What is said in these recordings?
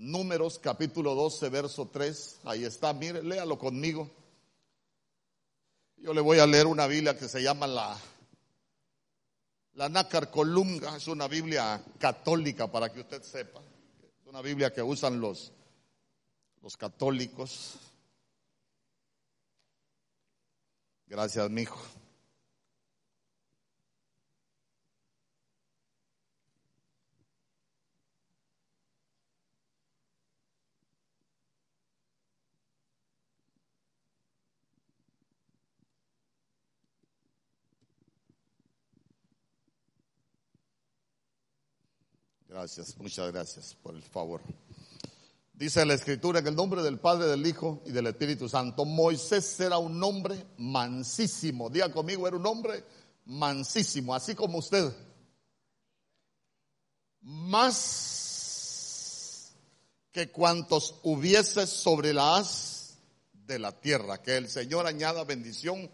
Números capítulo 12, verso 3. Ahí está, mire, léalo conmigo. Yo le voy a leer una Biblia que se llama la, la Nácar Colunga. Es una Biblia católica para que usted sepa. Es una Biblia que usan los, los católicos. Gracias, mi hijo. Gracias, muchas gracias por el favor. Dice la escritura en el nombre del Padre, del Hijo y del Espíritu Santo. Moisés era un hombre mansísimo. Diga conmigo, era un hombre mansísimo, así como usted. Más que cuantos hubiese sobre la haz de la tierra. Que el Señor añada bendición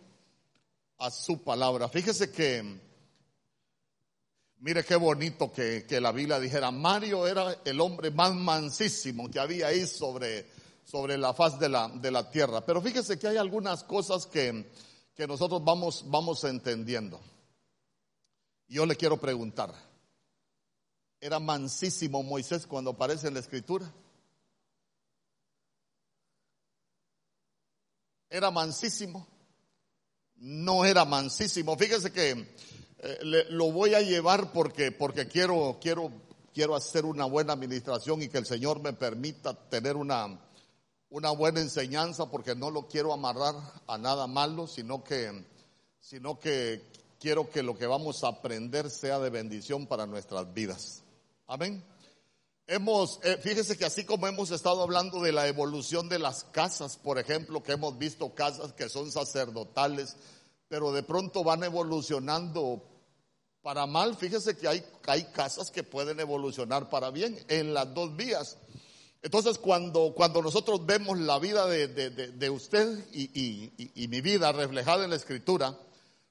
a su palabra. Fíjese que Mire qué bonito que, la Biblia dijera, Mario era el hombre más mansísimo que había ahí sobre, sobre la faz de la, de la tierra. Pero fíjese que hay algunas cosas que, que nosotros vamos, vamos entendiendo. Yo le quiero preguntar, ¿era mansísimo Moisés cuando aparece en la escritura? ¿Era mansísimo? No era mansísimo. Fíjese que eh, lo voy a llevar porque, porque quiero, quiero, quiero hacer una buena administración y que el Señor me permita tener una, una buena enseñanza porque no lo quiero amarrar a nada malo, sino que, sino que quiero que lo que vamos a aprender sea de bendición para nuestras vidas. Amén. Hemos, eh, fíjese que así como hemos estado hablando de la evolución de las casas, por ejemplo, que hemos visto casas que son sacerdotales, pero de pronto van evolucionando para mal. Fíjese que hay, hay casas que pueden evolucionar para bien en las dos vías. Entonces, cuando, cuando nosotros vemos la vida de, usted y, y, mi vida reflejada en la escritura,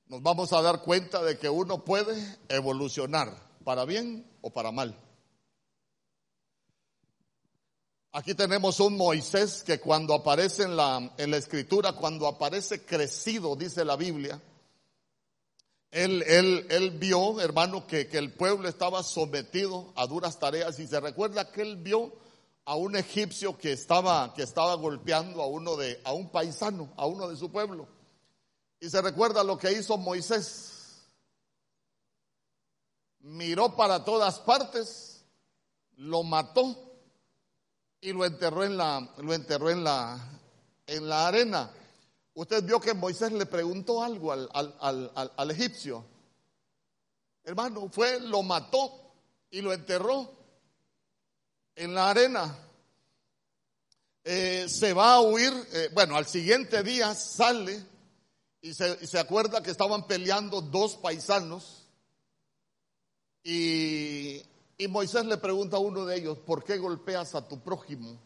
nos vamos a dar cuenta de que uno puede evolucionar para bien o para mal. Aquí tenemos un Moisés que cuando aparece en la, en la escritura, cuando aparece crecido, dice la Biblia, él, él, él vio, hermano, que, que, el pueblo estaba sometido a duras tareas y se recuerda que él vio a un egipcio que estaba, que estaba golpeando a uno de, a un paisano, a uno de su pueblo. Y se recuerda lo que hizo Moisés. Miró para todas partes, lo mató y lo enterró en la, lo enterró en la, en la arena. Usted vio que Moisés le preguntó algo al, al, al, egipcio. Hermano, fue, lo mató y lo enterró en la arena. Eh, se va a huir, eh, bueno, al siguiente día sale y se, y se acuerda que estaban peleando dos paisanos y y Moisés le pregunta a uno de ellos, ¿por qué golpeas a tu prójimo?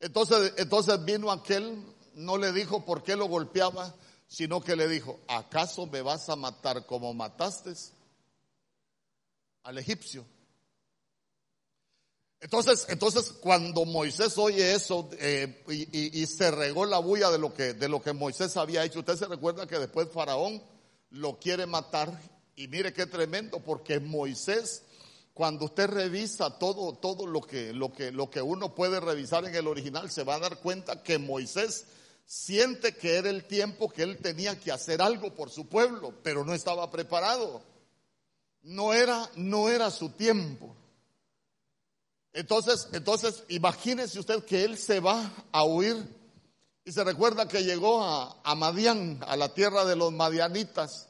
Entonces, entonces vino aquel, no le dijo por qué lo golpeaba, sino que le dijo, ¿acaso me vas a matar como mataste al egipcio? Entonces, entonces cuando Moisés oye eso eh, y, y, se regó la bulla de lo que de lo que Moisés había hecho, usted se recuerda que después Faraón lo quiere matar y mire qué tremendo, porque Moisés, cuando usted revisa todo, todo lo que, lo que, lo que uno puede revisar en el original, se va a dar cuenta que Moisés siente que era el tiempo que él tenía que hacer algo por su pueblo, pero no estaba preparado. No era, no era su tiempo. Entonces, entonces, imagínese usted que él se va a huir y se recuerda que llegó a, a Madián, a la tierra de los madianitas.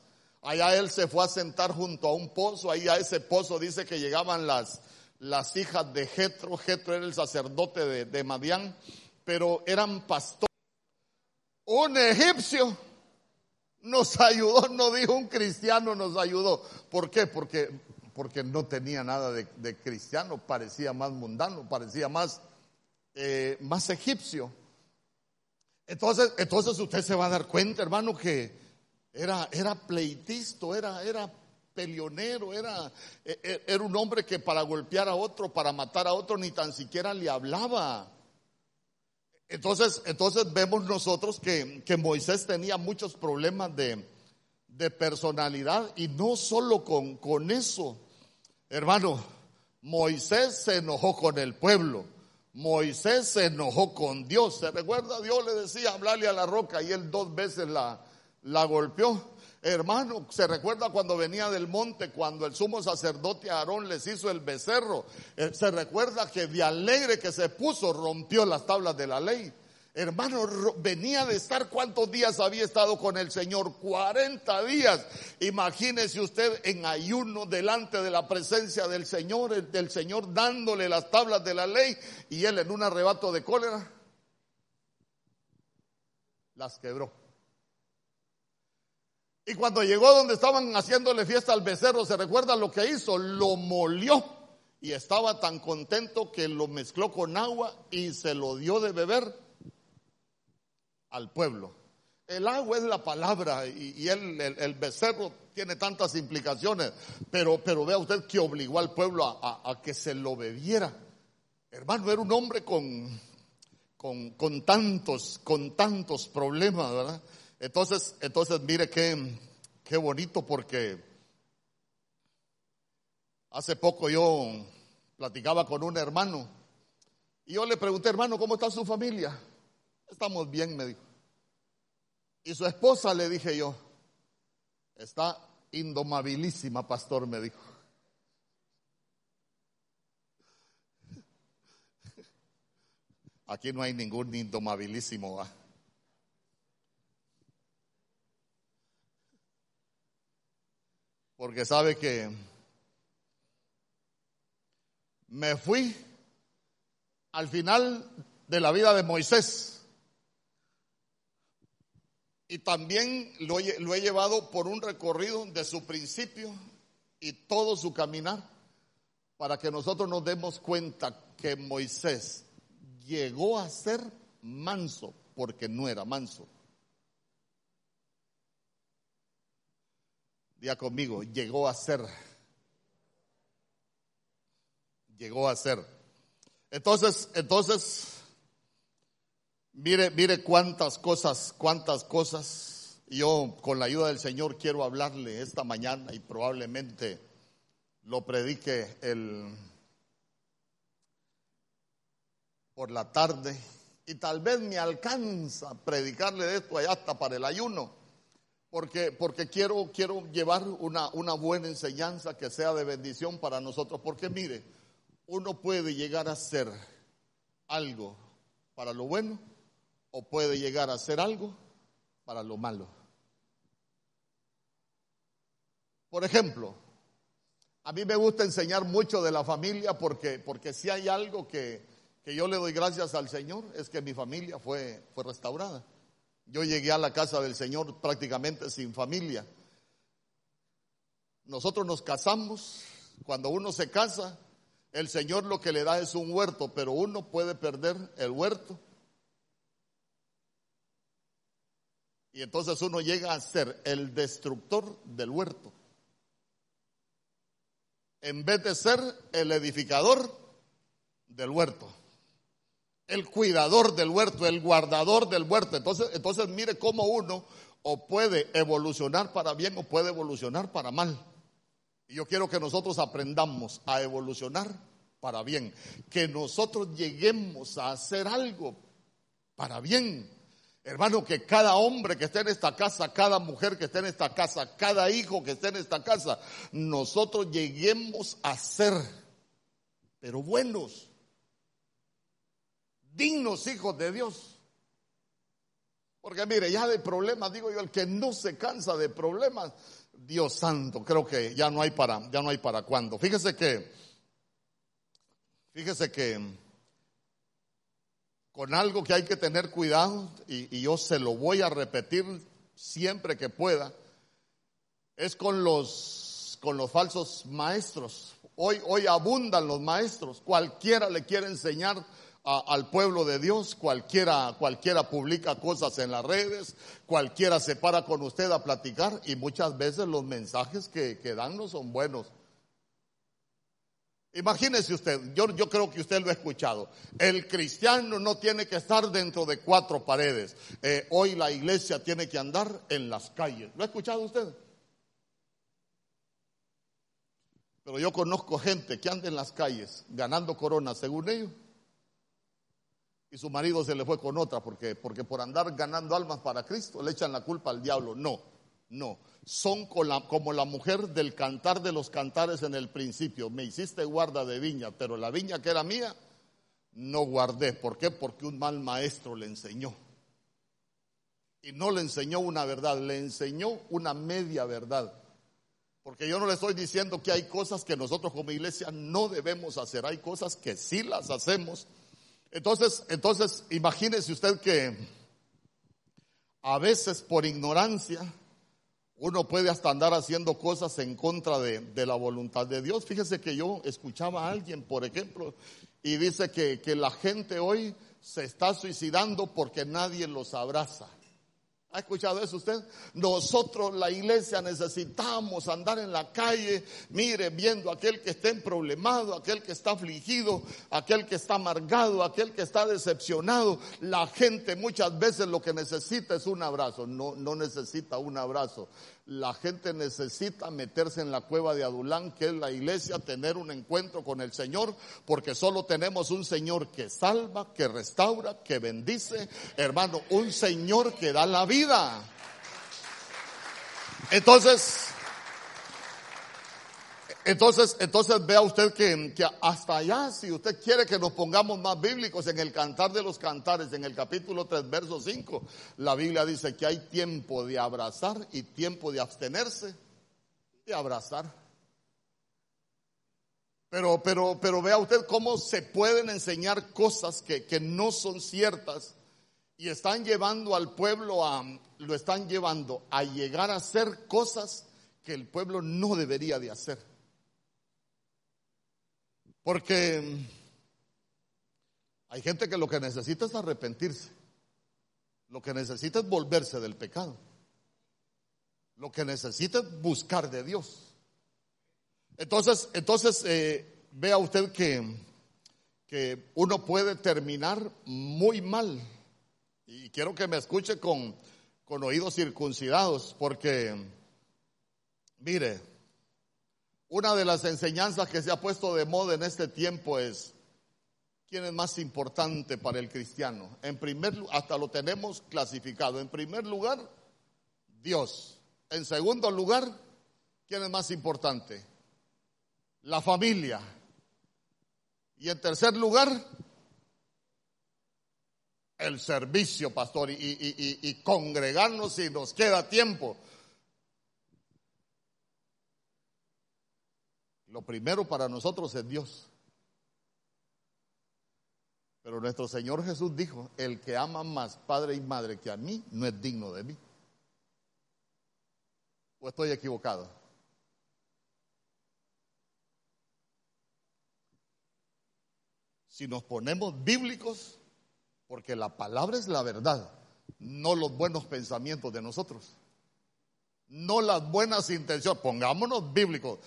Allá él se fue a sentar junto a un pozo, ahí a ese pozo dice que llegaban las, las hijas de Jetro, Jetro era el sacerdote de, de Madián, pero eran pastores. Un egipcio nos ayudó, no dijo un cristiano nos ayudó. ¿Por qué? Porque, porque no tenía nada de, cristiano, parecía más mundano, parecía más, eh, más egipcio. Entonces, entonces usted se va a dar cuenta, hermano, que era, era pleitisto, era, era peleonero, era, e, e, era un hombre que para golpear a otro, para matar a otro, ni tan siquiera le hablaba. Entonces, entonces vemos nosotros que, que Moisés tenía muchos problemas de, de personalidad y no solo con, con eso. Hermano, Moisés se enojó con el pueblo. Moisés se enojó con Dios. ¿Se recuerda? Dios le decía, hablarle a la roca y él dos veces la, la golpeó. Hermano, se recuerda cuando venía del monte, cuando el sumo sacerdote Aarón les hizo el becerro. Eh, se recuerda que de alegre que se puso rompió las tablas de la ley. Hermano, venía de estar cuántos días había estado con el Señor, 40 días. Imagínese usted en ayuno delante de la presencia del Señor, del Señor dándole las tablas de la ley y él en un arrebato de cólera las quebró. Y cuando llegó donde estaban haciéndole fiesta al becerro, ¿se recuerda lo que hizo? Lo molió y estaba tan contento que lo mezcló con agua y se lo dio de beber al pueblo. El agua es la palabra y, el, becerro tiene tantas implicaciones, pero, pero vea usted que obligó al pueblo a, que se lo bebiera. Hermano, era un hombre con, con, con tantos, con tantos problemas, ¿verdad? Entonces, entonces mire qué, qué bonito porque hace poco yo platicaba con un hermano y yo le pregunté, hermano, ¿cómo está su familia? Estamos bien, me dijo. Y su esposa le dije yo, está indomabilísima, pastor, me dijo. Aquí no hay ningún indomabilísimo. Porque sabe que me fui al final de la vida de Moisés. Y también lo, he llevado por un recorrido de su principio y todo su caminar para que nosotros nos demos cuenta que Moisés llegó a ser manso porque no era manso. Día conmigo, llegó a ser. Llegó a ser. Entonces, entonces, mire, mire cuántas cosas, cuántas cosas. Yo, con la ayuda del Señor, quiero hablarle esta mañana y probablemente lo predique el, por la tarde. Y tal vez me alcanza predicarle de esto allá hasta para el ayuno porque, porque quiero, quiero llevar una, una buena enseñanza que sea de bendición para nosotros. Porque mire, uno puede llegar a ser algo para lo bueno o puede llegar a ser algo para lo malo. Por ejemplo, a mí me gusta enseñar mucho de la familia porque, porque si hay algo que, que yo le doy gracias al Señor es que mi familia fue, fue restaurada. Yo llegué a la casa del Señor prácticamente sin familia. Nosotros nos casamos, cuando uno se casa, el Señor lo que le da es un huerto, pero uno puede perder el huerto. Y entonces uno llega a ser el destructor del huerto. En vez de ser el edificador del huerto el cuidador del huerto, el guardador del huerto. Entonces, entonces mire cómo uno o puede evolucionar para bien o puede evolucionar para mal. Y yo quiero que nosotros aprendamos a evolucionar para bien, que nosotros lleguemos a hacer algo para bien. Hermano, que cada hombre que esté en esta casa, cada mujer que esté en esta casa, cada hijo que esté en esta casa, nosotros lleguemos a ser, pero buenos dignos hijos de Dios. Porque mire, ya de problemas, digo yo, el que no se cansa de problemas, Dios santo, creo que ya no hay para, ya no hay para cuándo. Fíjese que, fíjese que con algo que hay que tener cuidado, y, y yo se lo voy a repetir siempre que pueda, es con los, con los falsos maestros. Hoy, hoy abundan los maestros, cualquiera le quiere enseñar al pueblo de Dios, cualquiera, cualquiera publica cosas en las redes, cualquiera se para con usted a platicar y muchas veces los mensajes que, que dan no son buenos. Imagínese usted, yo, yo creo que usted lo ha escuchado. El cristiano no tiene que estar dentro de cuatro paredes. Eh, hoy la iglesia tiene que andar en las calles. ¿Lo ha escuchado usted? Pero yo conozco gente que anda en las calles ganando coronas, según ellos, y su marido se le fue con otra, porque, porque por andar ganando almas para Cristo le echan la culpa al diablo. No, no son como la mujer del cantar de los cantares en el principio. Me hiciste guarda de viña, pero la viña que era mía, no guardé. ¿Por qué? Porque un mal maestro le enseñó. Y no le enseñó una verdad, le enseñó una media verdad. Porque yo no le estoy diciendo que hay cosas que nosotros como iglesia no debemos hacer, hay cosas que sí las hacemos. Entonces, entonces imagínese usted que a veces por ignorancia, uno puede hasta andar haciendo cosas en contra de, la voluntad de Dios. Fíjese que yo escuchaba a alguien, por ejemplo, y dice que, que la gente hoy se está suicidando porque nadie los abraza. ¿Ha escuchado eso usted? Nosotros, la iglesia, necesitamos andar en la calle, mire, viendo aquel que está problemado, aquel que está afligido, aquel que está amargado, aquel que está decepcionado. La gente muchas veces lo que necesita es un abrazo, no, no necesita un abrazo. La gente necesita meterse en la cueva de Adulán, que es la iglesia, tener un encuentro con el Señor, porque solo tenemos un Señor que salva, que restaura, que bendice. Hermano, un Señor que da la vida. Entonces, entonces, entonces vea usted que, que, hasta allá, si usted quiere que nos pongamos más bíblicos en el cantar de los cantares, en el capítulo 3, verso 5, la Biblia dice que hay tiempo de abrazar y tiempo de abstenerse de abrazar. Pero, pero, pero vea usted cómo se pueden enseñar cosas que, que no son ciertas y están llevando al pueblo a, lo están llevando a llegar a hacer cosas que el pueblo no debería de hacer. Porque hay gente que lo que necesita es arrepentirse. Lo que necesita es volverse del pecado. Lo que necesita es buscar de Dios. Entonces, entonces eh, vea usted que, que uno puede terminar muy mal. Y quiero que me escuche con, con oídos circuncidados, porque, mire, una de las enseñanzas que se ha puesto de moda en este tiempo es quién es más importante para el cristiano. En primer hasta lo tenemos clasificado. En primer lugar, Dios. En segundo lugar, ¿quién es más importante? La familia. Y en tercer lugar, el servicio, pastor, y, y congregarnos si nos queda tiempo. Lo primero para nosotros es Dios. Pero nuestro Señor Jesús dijo, el que ama más padre y madre que a mí, no es digno de mí. ¿O estoy equivocado? Si nos ponemos bíblicos, porque la palabra es la verdad, no los buenos pensamientos de nosotros, no las buenas intenciones, pongámonos bíblicos.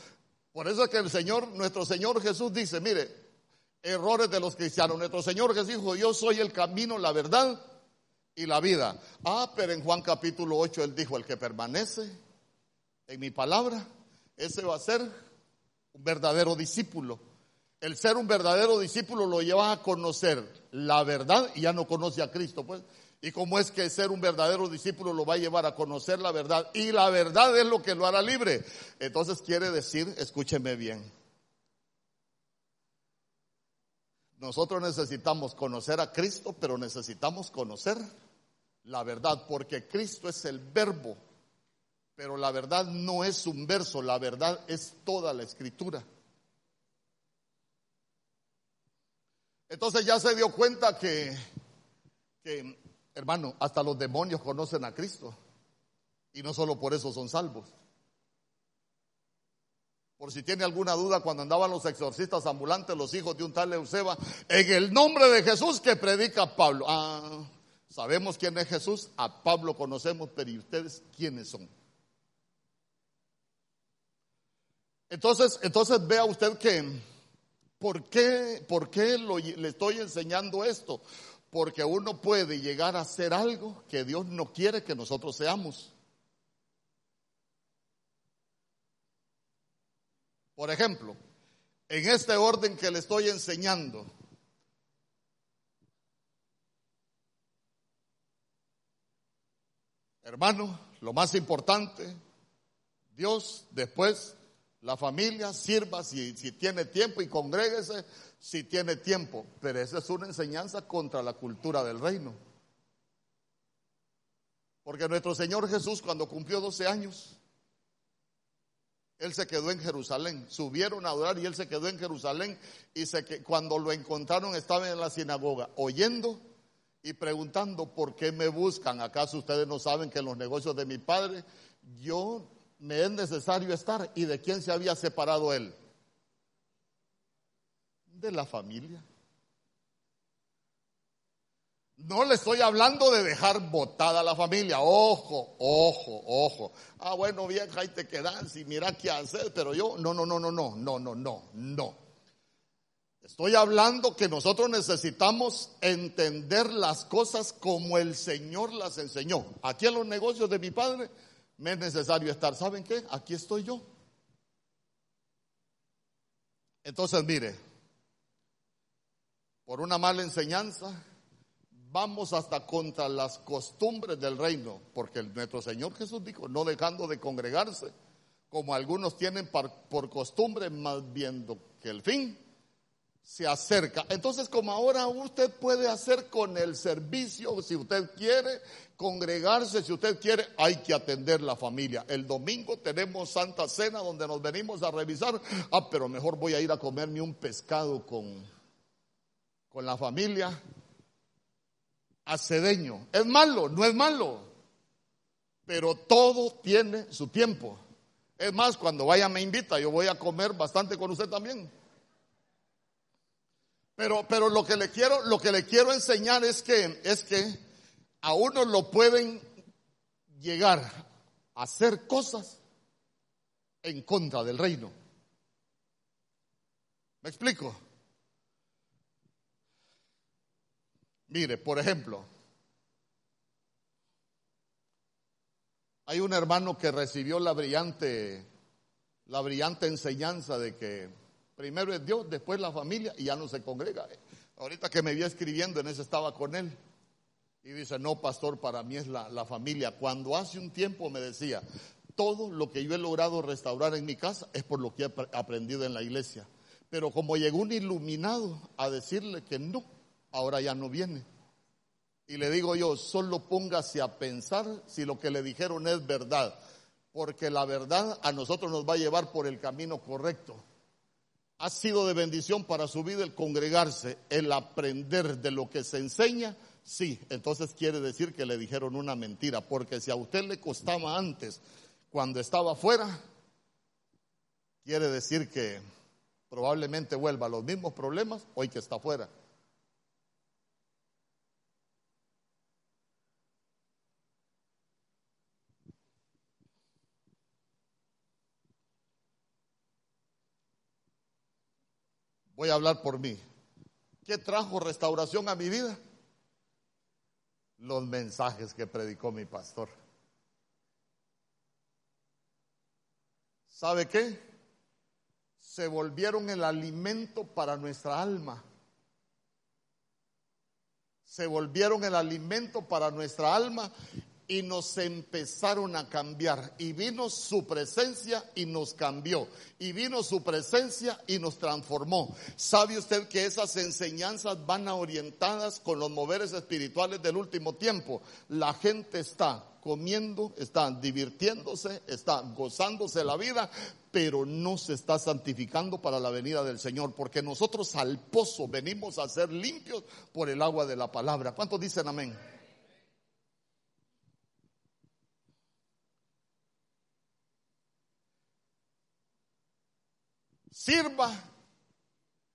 Por eso es que el Señor, nuestro Señor Jesús dice, mire, errores de los cristianos. Nuestro Señor Jesús dijo, yo soy el camino, la verdad y la vida. Ah, pero en Juan capítulo 8 él dijo, el que permanece en mi palabra, ese va a ser un verdadero discípulo. El ser un verdadero discípulo lo lleva a conocer la verdad y ya no conoce a Cristo, pues. Y cómo es que ser un verdadero discípulo lo va a llevar a conocer la verdad. Y la verdad es lo que lo hará libre. Entonces quiere decir, escúcheme bien. Nosotros necesitamos conocer a Cristo, pero necesitamos conocer la verdad, porque Cristo es el verbo, pero la verdad no es un verso, la verdad es toda la escritura. Entonces ya se dio cuenta que, que Hermano, hasta los demonios conocen a Cristo y no solo por eso son salvos. Por si tiene alguna duda, cuando andaban los exorcistas ambulantes, los hijos de un tal Euseba, en el nombre de Jesús que predica Pablo. Ah, sabemos quién es Jesús, a Pablo conocemos, pero ¿y ustedes quiénes son? Entonces, entonces vea usted que, ¿por qué, por qué le estoy enseñando esto? Porque uno puede llegar a hacer algo que Dios no quiere que nosotros seamos. Por ejemplo, en este orden que le estoy enseñando, hermano, lo más importante, Dios, después la familia, sirva si, si tiene tiempo y congréguese si tiene tiempo. Pero esa es una enseñanza contra la cultura del reino. Porque nuestro Señor Jesús cuando cumplió 12 años, él se quedó en Jerusalén. Subieron a adorar y él se quedó en Jerusalén. Y se, cuando lo encontraron estaba en la sinagoga, oyendo y preguntando, ¿por qué me buscan? ¿Acaso ustedes no saben que en los negocios de mi padre yo me es necesario estar? ¿Y de quién se había separado él? De la familia. No le estoy hablando de dejar botada a la familia. Ojo, ojo, ojo. Ah, bueno, vieja, ahí te quedas y mira qué hacer, pero yo, no, no, no, no, no, no, no, no, no. Estoy hablando que nosotros necesitamos entender las cosas como el Señor las enseñó. Aquí en los negocios de mi padre me es necesario estar. ¿Saben qué? Aquí estoy yo. Entonces, mire, por una mala enseñanza, vamos hasta contra las costumbres del reino, porque nuestro Señor Jesús dijo, no dejando de congregarse, como algunos tienen por, costumbre, más viendo que el fin se acerca. Entonces, como ahora usted puede hacer con el servicio, si usted quiere congregarse, si usted quiere, hay que atender la familia. El domingo tenemos Santa Cena donde nos venimos a revisar. Ah, pero mejor voy a ir a comerme un pescado con, con la familia acedeño. ¿Es malo? No es malo. Pero todo tiene su tiempo. Es más, cuando vaya me invita, yo voy a comer bastante con usted también. Pero, pero lo que le quiero, lo que le quiero enseñar es que, es que a uno lo pueden llegar a hacer cosas en contra del reino. ¿Me explico? Mire, por ejemplo, hay un hermano que recibió la brillante, la brillante enseñanza de que primero es Dios, después la familia y ya no se congrega. Ahorita que me vi escribiendo, en ese estaba con él. Y dice, no, pastor, para mí es la, la familia. Cuando hace un tiempo me decía, todo lo que yo he logrado restaurar en mi casa es por lo que he aprendido en la iglesia. Pero como llegó un iluminado a decirle que no, ahora ya no viene. Y le digo yo, solo póngase a pensar si lo que le dijeron es verdad, porque la verdad a nosotros nos va a llevar por el camino correcto. Ha sido de bendición para su vida el congregarse, el aprender de lo que se enseña. Sí, entonces quiere decir que le dijeron una mentira, porque si a usted le costaba antes, cuando estaba afuera, quiere decir que probablemente vuelva a los mismos problemas hoy que está afuera. Voy a hablar por mí. ¿Qué trajo restauración a mi vida? Los mensajes que predicó mi pastor. ¿Sabe qué? Se volvieron el alimento para nuestra alma. Se volvieron el alimento para nuestra alma y nos empezaron a cambiar. Y vino su presencia y nos cambió. Y vino su presencia y nos transformó. ¿Sabe usted que esas enseñanzas van orientadas con los moveres espirituales del último tiempo? La gente está comiendo, está divirtiéndose, está gozándose la vida, pero no se está santificando para la venida del Señor, porque nosotros al pozo venimos a ser limpios por el agua de la palabra. ¿Cuántos dicen amén? Sirva.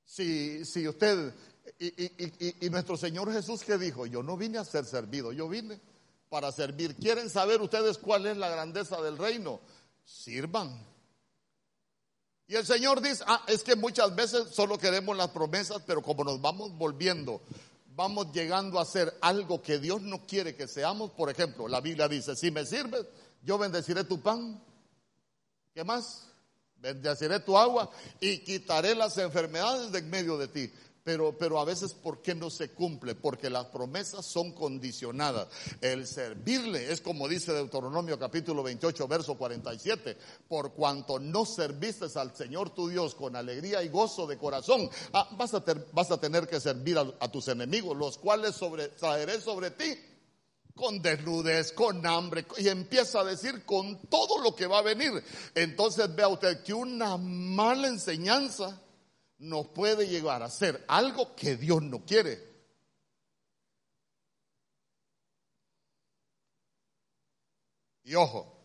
Si, si usted, y, y nuestro Señor Jesús que dijo, yo no vine a ser servido, yo vine para servir. ¿Quieren saber ustedes cuál es la grandeza del reino? Sirvan. Y el Señor dice, ah, es que muchas veces solo queremos las promesas, pero como nos vamos volviendo, vamos llegando a hacer algo que Dios no quiere que seamos. Por ejemplo, la Biblia dice, si me sirves, yo bendeciré tu pan. ¿Qué más? Bendeciré tu agua y quitaré las enfermedades de en medio de ti. Pero, pero a veces, ¿por qué no se cumple? Porque las promesas son condicionadas. El servirle es como dice Deuteronomio capítulo 28, verso 47. Por cuanto no serviste al Señor tu Dios con alegría y gozo de corazón, ah, vas, a vas, a tener que servir a, a tus enemigos, los cuales sobre, traeré sobre ti con desnudez, con hambre, y empieza a decir con todo lo que va a venir. Entonces vea usted que una mala enseñanza nos puede llegar a hacer algo que Dios no quiere. Y ojo,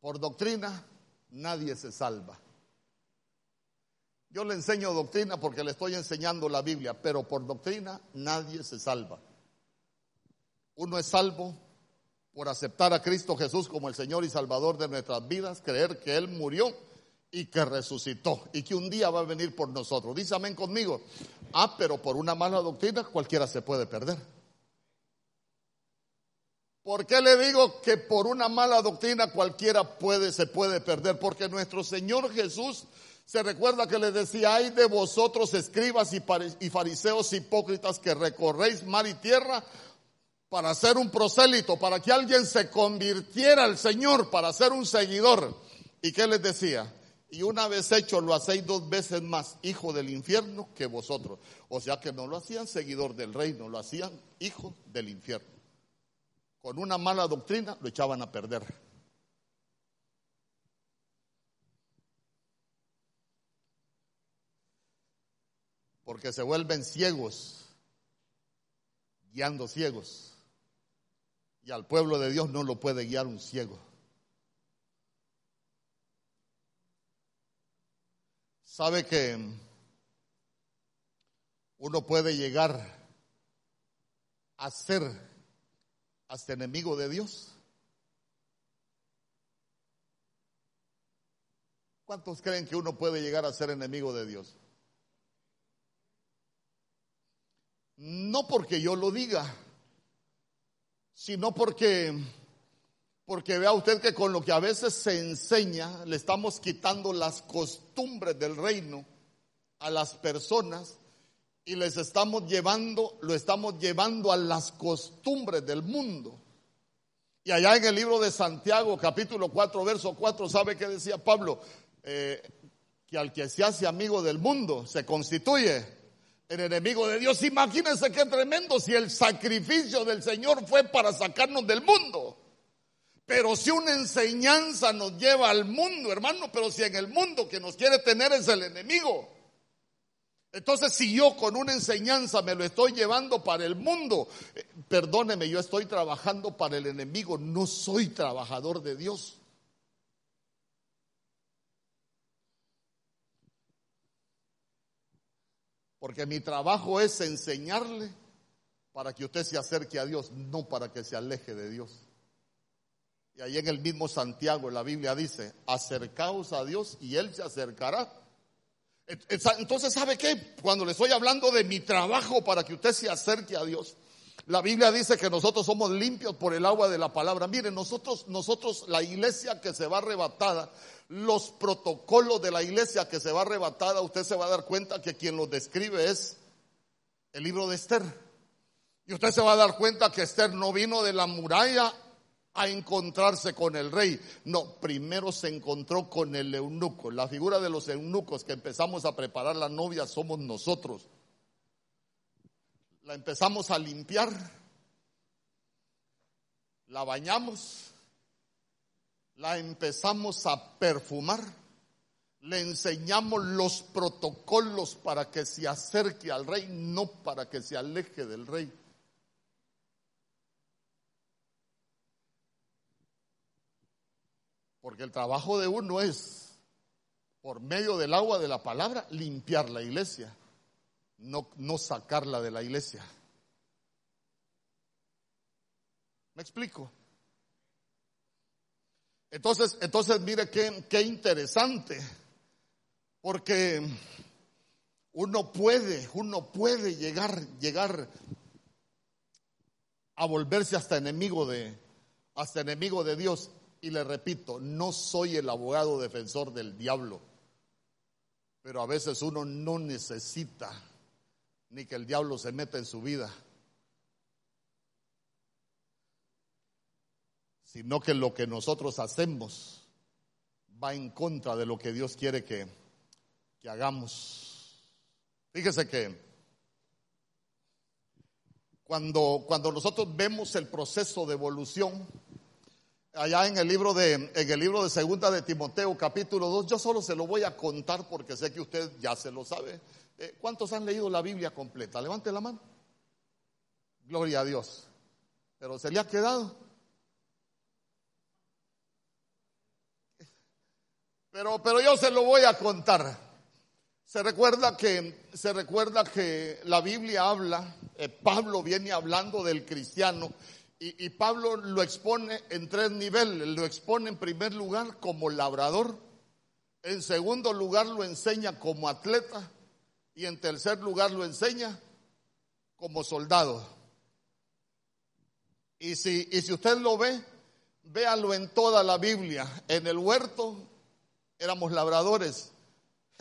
por doctrina nadie se salva. Yo le enseño doctrina porque le estoy enseñando la Biblia, pero por doctrina nadie se salva. Uno es salvo por aceptar a Cristo Jesús como el Señor y Salvador de nuestras vidas, creer que Él murió y que resucitó y que un día va a venir por nosotros. Dice amén conmigo. Ah, pero por una mala doctrina cualquiera se puede perder. ¿Por qué le digo que por una mala doctrina cualquiera puede, se puede perder? Porque nuestro Señor Jesús se recuerda que le decía, hay de vosotros escribas y fariseos hipócritas que recorréis mar y tierra para hacer un prosélito, para que alguien se convirtiera al Señor, para ser un seguidor. ¿Y qué les decía? y una vez hecho lo hacéis dos veces más hijo del infierno que vosotros. O sea que no lo hacían seguidor del reino, lo hacían hijo del infierno. Con una mala doctrina lo echaban a perder. Porque se vuelven ciegos, guiando ciegos. Y al pueblo de Dios no lo puede guiar un ciego. Sabe que uno puede llegar a ser hasta enemigo de Dios. ¿Cuántos creen que uno puede llegar a ser enemigo de Dios? No porque yo lo diga, sino porque porque vea usted que con lo que a veces se enseña, le estamos quitando las costumbres del reino a las personas y les estamos llevando, lo estamos llevando a las costumbres del mundo. Y allá en el libro de Santiago, capítulo 4, verso 4, ¿sabe qué decía Pablo? Eh, que al que se hace amigo del mundo se constituye el enemigo de Dios. Imagínense qué tremendo si el sacrificio del Señor fue para sacarnos del mundo. Pero si una enseñanza nos lleva al mundo, hermano, pero si en el mundo que nos quiere tener es el enemigo. Entonces, si yo con una enseñanza me lo estoy llevando para el mundo, eh, perdóneme, yo estoy trabajando para el enemigo, no soy trabajador de Dios. Porque mi trabajo es enseñarle para que usted se acerque a Dios, no para que se aleje de Dios. Y ahí en el mismo Santiago, la Biblia dice, acercaos a Dios y Él se acercará. Entonces, ¿sabe qué? Cuando le estoy hablando de mi trabajo para que usted se acerque a Dios, la Biblia dice que nosotros somos limpios por el agua de la palabra. Miren, nosotros, nosotros, la iglesia que se va arrebatada, los protocolos de la iglesia que se va arrebatada, usted se va a dar cuenta que quien los describe es el libro de Esther. Y usted se va a dar cuenta que Esther no vino de la muralla a encontrarse con el rey. No, primero se encontró con el eunuco. La figura de los eunucos que empezamos a preparar la novia somos nosotros. La empezamos a limpiar, la bañamos, la empezamos a perfumar, le enseñamos los protocolos para que se acerque al rey, no para que se aleje del rey. Porque el trabajo de uno es por medio del agua de la palabra, limpiar la iglesia, no, no sacarla de la iglesia. ¿Me explico? Entonces, entonces mire qué, qué interesante, porque uno puede, uno puede llegar, llegar a volverse hasta enemigo de, hasta enemigo de Dios. Y le repito, no soy el abogado defensor del diablo, pero a veces uno no necesita ni que el diablo se meta en su vida, sino que lo que nosotros hacemos va en contra de lo que Dios quiere que, que hagamos. Fíjese que cuando, cuando nosotros vemos el proceso de evolución, allá en el libro de, en el libro de Segunda de Timoteo, capítulo 2, yo solo se lo voy a contar porque sé que usted ya se lo sabe. Eh, ¿Cuántos han leído la Biblia completa? Levante la mano. Gloria a Dios. Pero se le ha quedado. Pero, pero yo se lo voy a contar. Se recuerda que, se recuerda que la Biblia habla, eh, Pablo viene hablando del cristiano y, y, Pablo lo expone en tres niveles. Lo expone en primer lugar como labrador, en segundo lugar lo enseña como atleta y en tercer lugar lo enseña como soldado. Y si, y si usted lo ve, véalo en toda la Biblia. En el huerto éramos labradores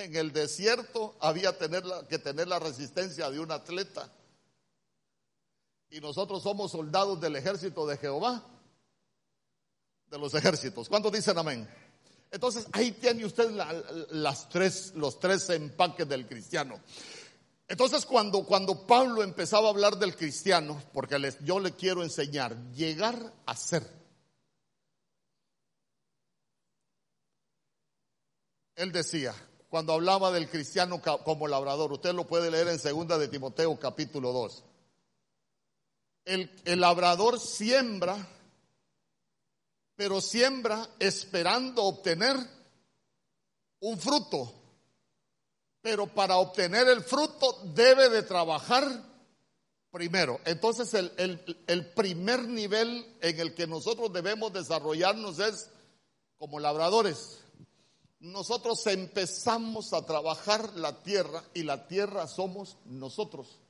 en el desierto había tener que tener la resistencia de un atleta. Y nosotros somos soldados del ejército de Jehová, de los ejércitos. ¿Cuántos dicen amén? Entonces ahí tiene usted las tres, los tres empaques del cristiano. Entonces cuando, cuando Pablo empezaba a hablar del cristiano, porque yo le quiero enseñar, llegar a ser. Él decía, cuando hablaba del cristiano como labrador. Usted lo puede leer en segunda de Timoteo capítulo 2. El, el labrador siembra, pero siembra esperando obtener un fruto. Pero para obtener el fruto debe de trabajar primero. Entonces el, el, primer nivel en el que nosotros debemos desarrollarnos es como labradores nosotros empezamos a trabajar la tierra y la tierra somos nosotros.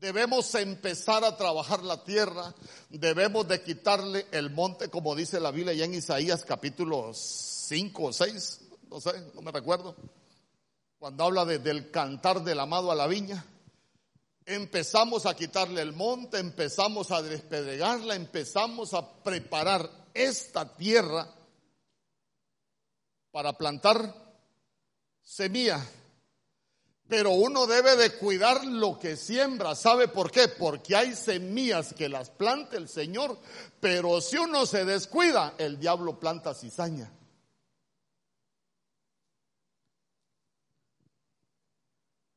Debemos empezar a trabajar la tierra, debemos de quitarle el monte, como dice la Biblia ya en Isaías capítulo 5 o 6, no sé, no me recuerdo, cuando habla de, del cantar del amado a la viña. Empezamos a quitarle el monte, empezamos a despedregarla, empezamos a preparar esta tierra para plantar semilla. Pero uno debe de cuidar lo que siembra. ¿Sabe por qué? Porque hay semillas que las planta el Señor, pero si uno se descuida, el diablo planta cizaña.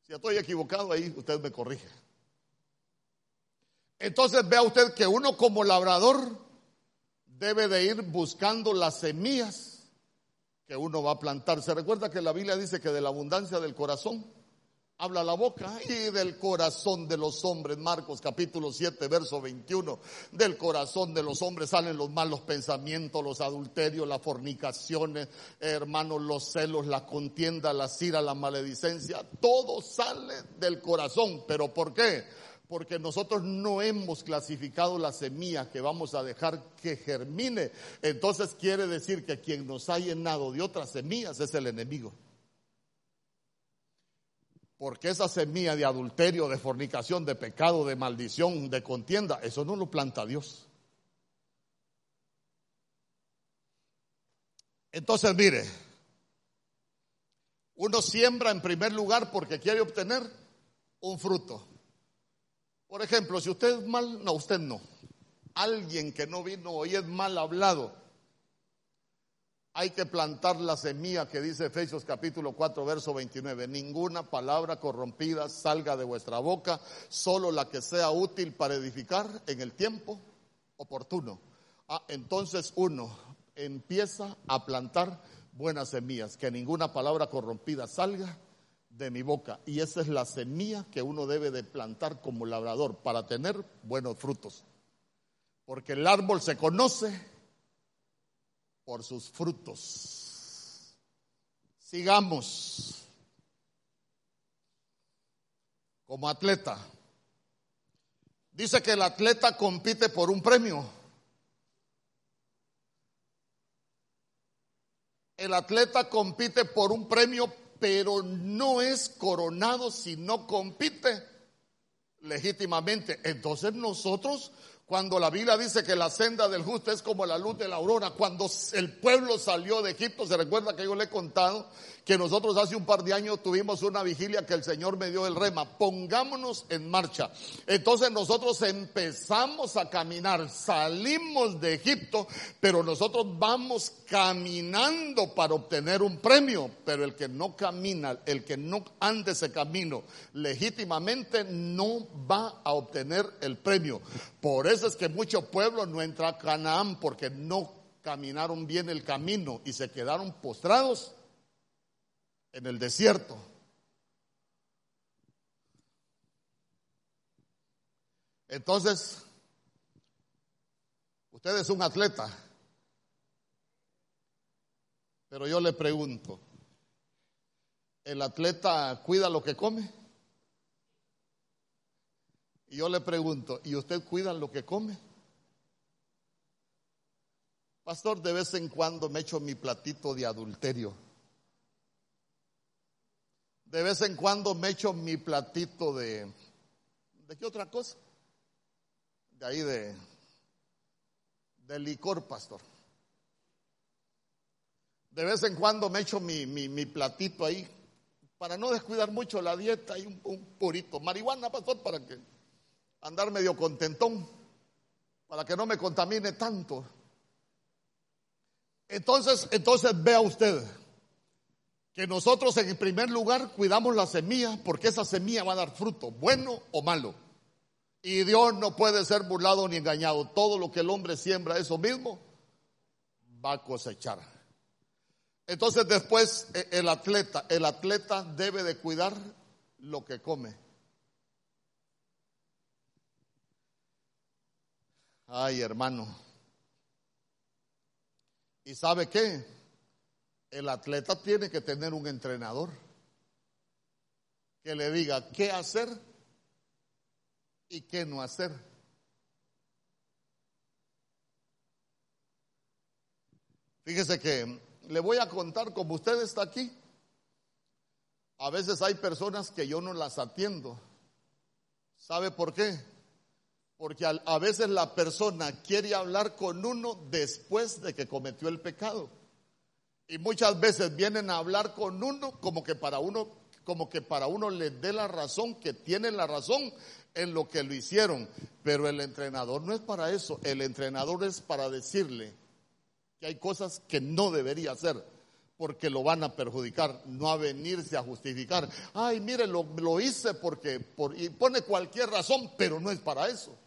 Si estoy equivocado ahí, usted me corrige. Entonces vea usted que uno como labrador debe de ir buscando las semillas que uno va a plantar. Se recuerda que la Biblia dice que de la abundancia del corazón habla la boca y del corazón de los hombres, Marcos capítulo 7, verso 21, del corazón de los hombres salen los malos pensamientos, los adulterios, las fornicaciones, hermanos, los celos, la contienda, la cira, la maledicencia, todo sale del corazón. ¿Pero por qué? porque nosotros no hemos clasificado la semilla que vamos a dejar que germine. Entonces quiere decir que quien nos ha llenado de otras semillas es el enemigo. Porque esa semilla de adulterio, de fornicación, de pecado, de maldición, de contienda, eso no lo planta Dios. Entonces, mire, uno siembra en primer lugar porque quiere obtener un fruto. Por ejemplo, si usted es mal, no, usted no. Alguien que no vino hoy es mal hablado. Hay que plantar la semilla que dice Efesios capítulo 4, verso 29. Ninguna palabra corrompida salga de vuestra boca, solo la que sea útil para edificar en el tiempo oportuno. Ah, entonces uno, empieza a plantar buenas semillas, que ninguna palabra corrompida salga de mi boca. Y esa es la semilla que uno debe de plantar como labrador para tener buenos frutos. Porque el árbol se conoce por sus frutos. Sigamos. Como atleta. Dice que el atleta compite por un premio. El atleta compite por un premio, pero no es coronado si no compite legítimamente. Entonces nosotros cuando la Biblia dice que la senda del justo es como la luz de la aurora, cuando el pueblo salió de Egipto, se recuerda que yo le he contado que nosotros hace un par de años tuvimos una vigilia que el Señor me dio el rema, pongámonos en marcha. Entonces nosotros empezamos a caminar, salimos de Egipto, pero nosotros vamos caminando para obtener un premio, pero el que no camina, el que no ande ese camino legítimamente no va a obtener el premio. Por es que muchos pueblos no entran a Canaán porque no caminaron bien el camino y se quedaron postrados en el desierto. Entonces, usted es un atleta, pero yo le pregunto, ¿el atleta cuida lo que come? Y yo le pregunto, ¿y usted cuida lo que come? Pastor, de vez en cuando me echo mi platito de adulterio. De vez en cuando me echo mi platito de... ¿De qué otra cosa? De ahí de... De licor, pastor. De vez en cuando me echo mi, mi, platito ahí para no descuidar mucho la dieta y un, un, purito. Marihuana, pastor, para que andar medio contentón, para que no me contamine tanto. Entonces, entonces vea usted, que nosotros en primer lugar cuidamos la semilla porque esa semilla va a dar fruto, bueno o malo. Y Dios no puede ser burlado ni engañado. Todo lo que el hombre siembra, eso mismo, va a cosechar. Entonces después e, el atleta, el atleta debe de cuidar lo que come. Ay, hermano. ¿Y sabe qué? el atleta tiene que tener un entrenador que le diga qué hacer y qué no hacer. Fíjese que le voy a contar, como usted está aquí, a veces hay personas que yo no las atiendo. ¿Sabe por qué? Porque a, veces la persona quiere hablar con uno después de que cometió el pecado. Y muchas veces vienen a hablar con uno como que para uno, como que para uno les dé la razón, que tienen la razón en lo que lo hicieron. Pero el entrenador no es para eso. El entrenador es para decirle que hay cosas que no debería hacer porque lo van a perjudicar, no a venirse a justificar. Ay, mire, lo, lo hice porque, por, y pone cualquier razón, pero no es para eso.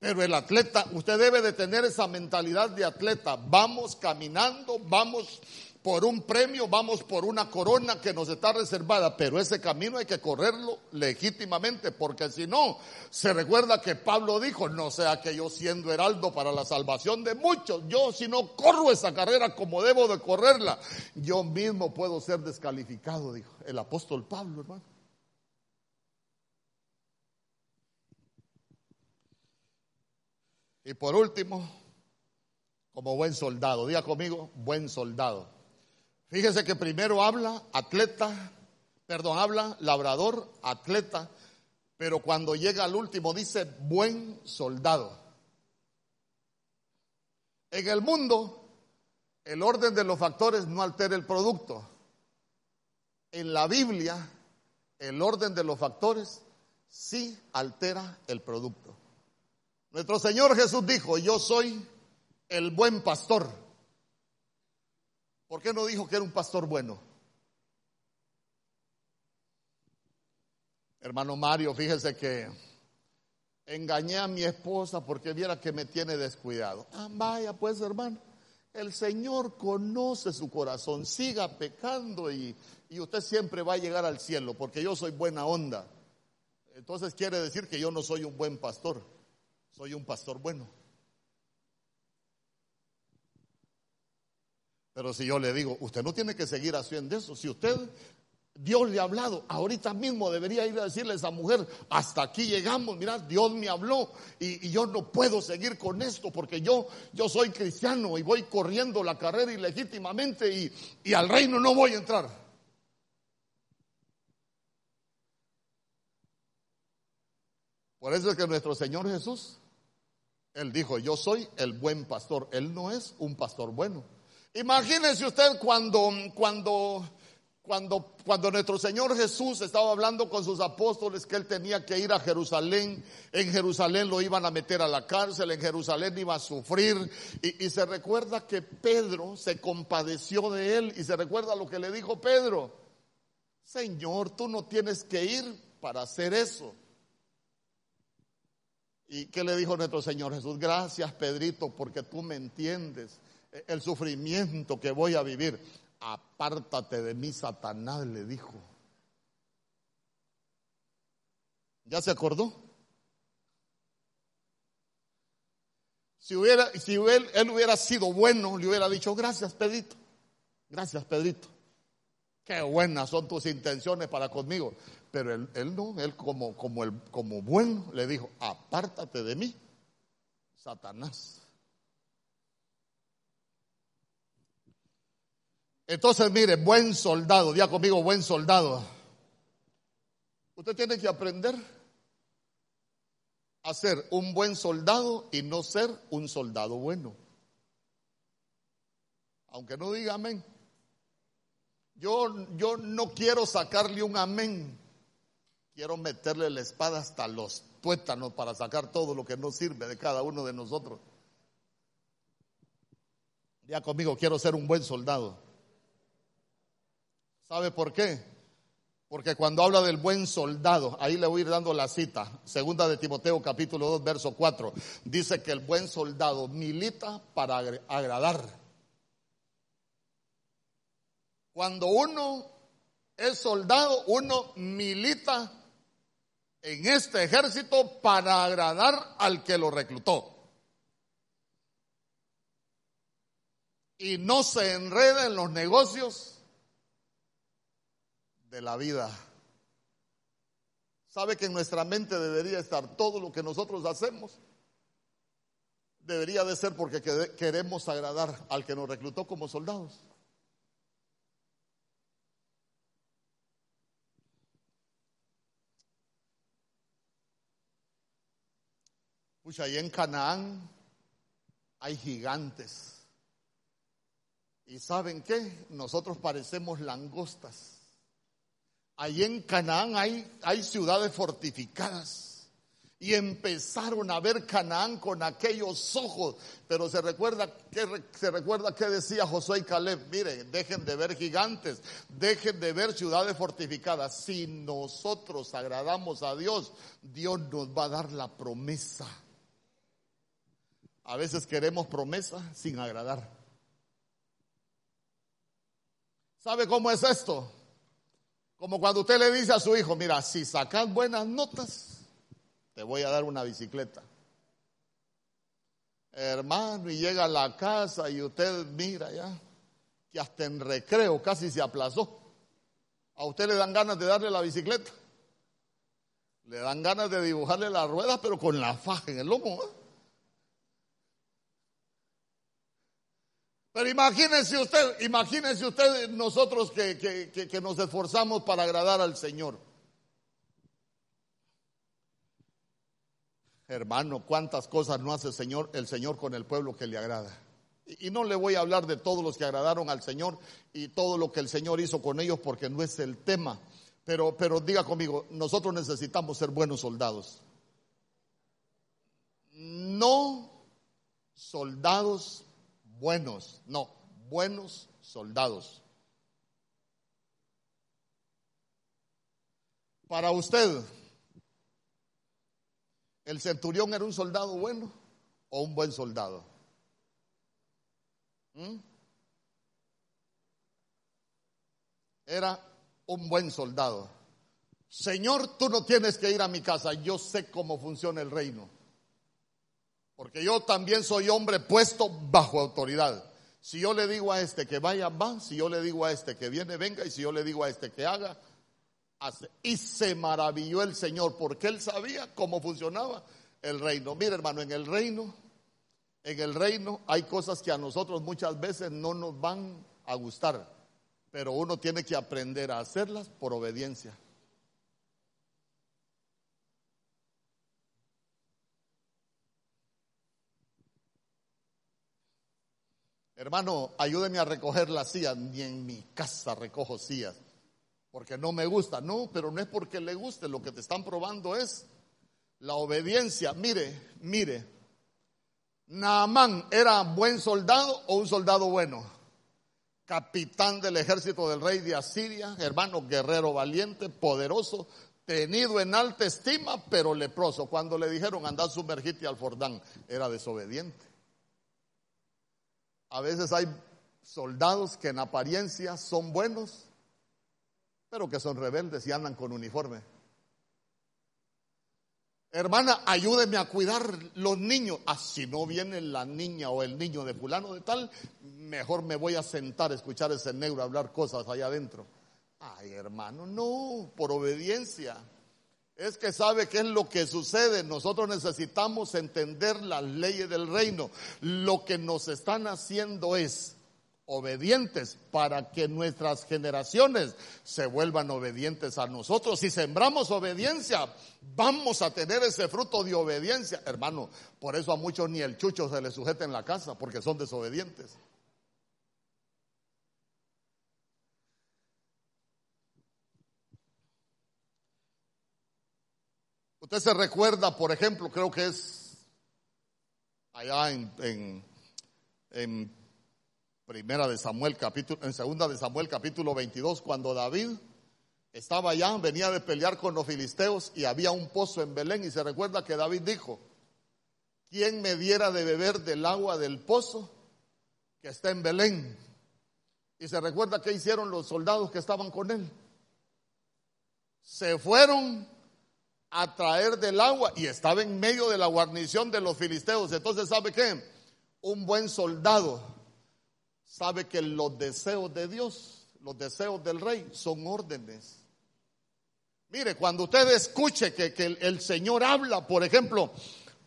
Pero el atleta, usted debe de tener esa mentalidad de atleta. Vamos caminando, vamos por un premio, vamos por una corona que nos está reservada, pero ese camino hay que correrlo legítimamente, porque si no, se recuerda que Pablo dijo, no sea que yo siendo heraldo para la salvación de muchos, yo si no corro esa carrera como debo de correrla, yo mismo puedo ser descalificado, dijo el apóstol Pablo, hermano. Y por último, como buen soldado, diga conmigo, buen soldado. Fíjese que primero habla atleta, perdón, habla labrador, atleta, pero cuando llega al último dice buen soldado. En el mundo, el orden de los factores no altera el producto. En la Biblia, el orden de los factores sí altera el producto. Nuestro Señor Jesús dijo, yo soy el buen pastor. ¿Por qué no dijo que era un pastor bueno? Hermano Mario, fíjese que engañé a mi esposa porque viera que me tiene descuidado. Ah, vaya pues hermano, El Señor conoce su corazón, siga pecando y, y usted siempre va a llegar al cielo, porque yo soy buena onda. Entonces quiere decir que yo no soy un buen pastor, soy un pastor bueno. Pero si yo le digo, usted no tiene que seguir haciendo eso, si usted Dios le ha hablado. Ahorita mismo debería ir a decirle a esa mujer, hasta aquí llegamos, mira, Dios me habló y, yo no puedo seguir con esto porque yo, yo soy cristiano y voy corriendo la carrera ilegítimamente y, y al reino no voy a entrar. Por eso es que nuestro Señor Jesús, Él dijo, yo soy el buen pastor. Él no es un pastor bueno. Imagínese usted cuando, cuando cuando, cuando nuestro Señor Jesús estaba hablando con sus apóstoles que él tenía que ir a Jerusalén, en Jerusalén lo iban a meter a la cárcel, en Jerusalén iba a sufrir, y, y se recuerda que Pedro se compadeció de él, y se recuerda lo que le dijo Pedro, Señor, tú no tienes que ir para hacer eso. ¿Y qué le dijo nuestro Señor Jesús? Gracias, Pedrito, porque tú me entiendes el sufrimiento que voy a vivir apártate de mí, Satanás, le dijo. ¿Ya se acordó? Si, hubiera, si él, él, hubiera sido bueno, le hubiera dicho, gracias, Pedrito. Gracias, Pedrito. Qué buenas son tus intenciones para conmigo. Pero él, no, él como, como, el, como bueno le dijo, apártate de mí, Satanás. Entonces, mire, buen soldado, ya conmigo, buen soldado. Usted tiene que aprender a ser un buen soldado y no ser un soldado bueno. Aunque no diga amén. Yo, yo no quiero sacarle un amén. Quiero meterle la espada hasta los tuétanos para sacar todo lo que no sirve de cada uno de nosotros. Ya conmigo, quiero ser un buen soldado. ¿Sabe por qué? Porque cuando habla del buen soldado, ahí le voy a ir dando la cita, segunda de Timoteo capítulo 2, verso 4, dice que el buen soldado milita para agradar. Cuando uno es soldado, uno milita en este ejército para agradar al que lo reclutó. Y no se enreda en los negocios de la vida. ¿Sabe que en nuestra mente debería estar todo lo que nosotros hacemos? Debería de ser porque queremos agradar al que nos reclutó como soldados. Pucha, ahí en Canaán hay gigantes. ¿Y saben qué? Nosotros parecemos langostas. Allí en Canaán hay, hay ciudades fortificadas. Y empezaron a ver Canaán con aquellos ojos. Pero se recuerda que se recuerda que decía Josué y Caleb, miren, dejen de ver gigantes, dejen de ver ciudades fortificadas. Si nosotros agradamos a Dios, Dios nos va a dar la promesa. A veces queremos promesa sin agradar. ¿Sabe cómo es esto? Como cuando usted le dice a su hijo, mira, si sacas buenas notas, te voy a dar una bicicleta. Hermano, y llega a la casa y usted mira ya, que hasta en recreo casi se aplazó. A usted le dan ganas de darle la bicicleta. Le dan ganas de dibujarle las ruedas, pero con la faja en el lomo. ¿eh? Pero imagínense usted, imagínense usted nosotros que, que, nos esforzamos para agradar al Señor. Hermano, cuántas cosas no hace el Señor, el Señor con el pueblo que le agrada. Y, y no le voy a hablar de todos los que agradaron al Señor y todo lo que el Señor hizo con ellos porque no es el tema. Pero, pero diga conmigo, nosotros necesitamos ser buenos soldados. No soldados buenos, no, buenos soldados. Para usted, ¿el centurión era un soldado bueno o un buen soldado? ¿Mm? Era un buen soldado. Señor, tú no tienes que ir a mi casa, yo sé cómo funciona el reino. Porque yo también soy hombre puesto bajo autoridad. Si yo le digo a este que vaya, va. Si yo le digo a este que viene, venga. Y si yo le digo a este que haga, hace. Y se maravilló el Señor porque él sabía cómo funcionaba el reino. Mire hermano, en el reino, en el reino hay cosas que a nosotros muchas veces no nos van a gustar. Pero uno tiene que aprender a hacerlas por obediencia. Hermano, ayúdeme a recoger las sillas. Ni en mi casa recojo sillas. Porque no me gusta. No, pero no es porque le guste. Lo que te están probando es la obediencia. Mire, mire. Naamán era buen soldado o un soldado bueno. Capitán del ejército del rey de Asiria, hermano guerrero valiente, poderoso, tenido en alta estima, pero leproso. Cuando le dijeron andar sumergite al Fordán, era desobediente. A veces hay soldados que en apariencia son buenos, pero que son rebeldes y andan con uniforme. Hermana, ayúdeme a cuidar los niños. Ah, si no viene la niña o el niño de fulano de tal, mejor me voy a sentar a escuchar a ese negro hablar cosas allá adentro. Ay, hermano, no, por obediencia. Es que sabe qué es lo que sucede. Nosotros necesitamos entender las leyes del reino. Lo que nos están haciendo es obedientes para que nuestras generaciones se vuelvan obedientes a nosotros. Si sembramos obediencia, vamos a tener ese fruto de obediencia. Hermano, por eso a muchos ni el chucho se les sujeta en la casa, porque son desobedientes. Usted se recuerda, por ejemplo, creo que es allá en, en, Primera de Samuel capítulo, en Segunda de Samuel capítulo 22, cuando David estaba allá, venía de pelear con los filisteos y había un pozo en Belén y se recuerda que David dijo, ¿quién me diera de beber del agua del pozo que está en Belén? Y se recuerda que hicieron los soldados que estaban con él. Se fueron a traer del agua y estaba en medio de la guarnición de los filisteos. Entonces, ¿sabe qué? Un buen soldado sabe que los deseos de Dios, los deseos del rey son órdenes. Mire, cuando usted escuche que, el, Señor habla, por ejemplo,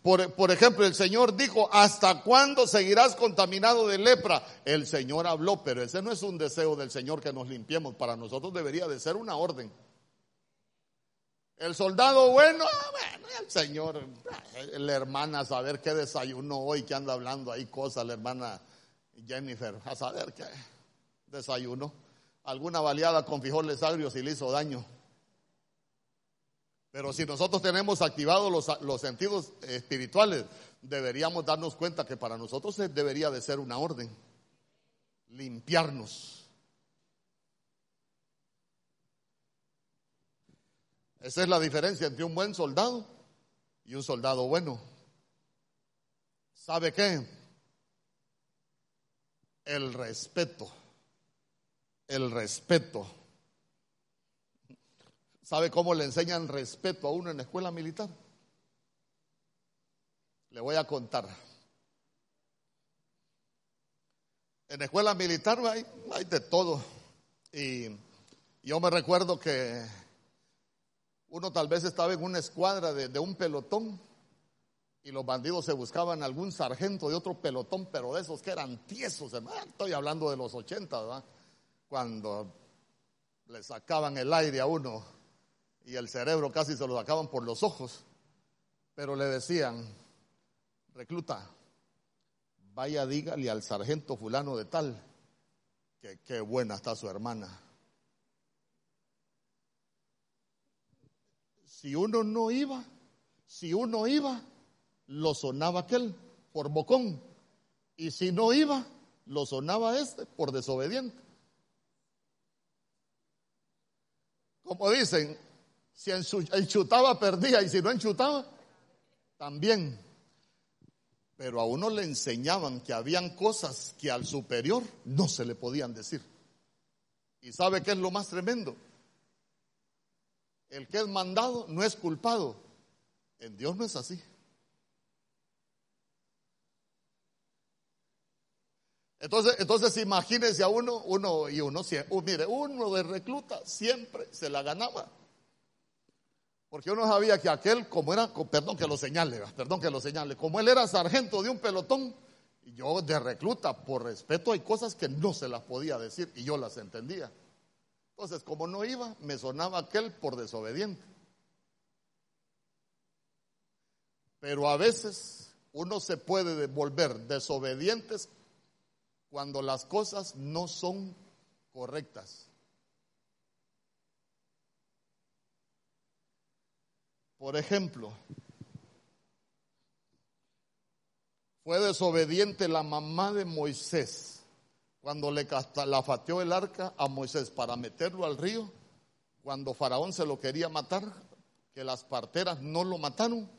por, por, ejemplo, el Señor dijo, ¿hasta cuándo seguirás contaminado de lepra? El Señor habló, pero ese no es un deseo del Señor que nos limpiemos. Para nosotros debería de ser una orden. El soldado bueno, ah, bueno, el señor, la hermana, a saber qué desayuno hoy, que anda hablando ahí cosas, la hermana Jennifer, a saber qué desayuno. Alguna baleada con frijoles agrios y le hizo daño. Pero si nosotros tenemos activados los, los, sentidos espirituales, deberíamos darnos cuenta que para nosotros debería de ser una orden. Limpiarnos. Esa es la diferencia entre un buen soldado y un soldado bueno. ¿Sabe qué? El respeto. El respeto. ¿Sabe cómo le enseñan respeto a uno en la escuela militar? Le voy a contar. En la escuela militar hay, hay de todo. Y yo me recuerdo que uno tal vez estaba en una escuadra de, un pelotón y los bandidos se buscaban algún sargento de otro pelotón, pero de esos que eran tiesos, estoy hablando de los 80, ¿verdad? Cuando le sacaban el aire a uno y el cerebro casi se lo sacaban por los ojos, pero le decían, recluta, vaya dígale al sargento fulano de tal que qué buena está su hermana. Si uno no iba, si uno iba, lo sonaba aquel por bocón. Y si no iba, lo sonaba este por desobediente. Como dicen, si enchutaba perdía y si no enchutaba, también. Pero a uno le enseñaban que habían cosas que al superior no se le podían decir. ¿Y sabe qué es lo más tremendo? El que es mandado no es culpado. En Dios no es así. Entonces, entonces imagínense a uno, uno y uno, uh, mire, uno de recluta siempre se la ganaba. Porque uno sabía que aquel, como era, perdón que lo señale, perdón que lo señale, como él era sargento de un pelotón, yo de recluta, por respeto, hay cosas que no se las podía decir y yo las entendía. Entonces, como no iba, me sonaba aquel por desobediente. Pero a veces uno se puede volver desobedientes cuando las cosas no son correctas. Por ejemplo, fue desobediente la mamá de Moisés cuando le la fateó el arca a Moisés para meterlo al río, cuando Faraón se lo quería matar, que las parteras no lo mataron,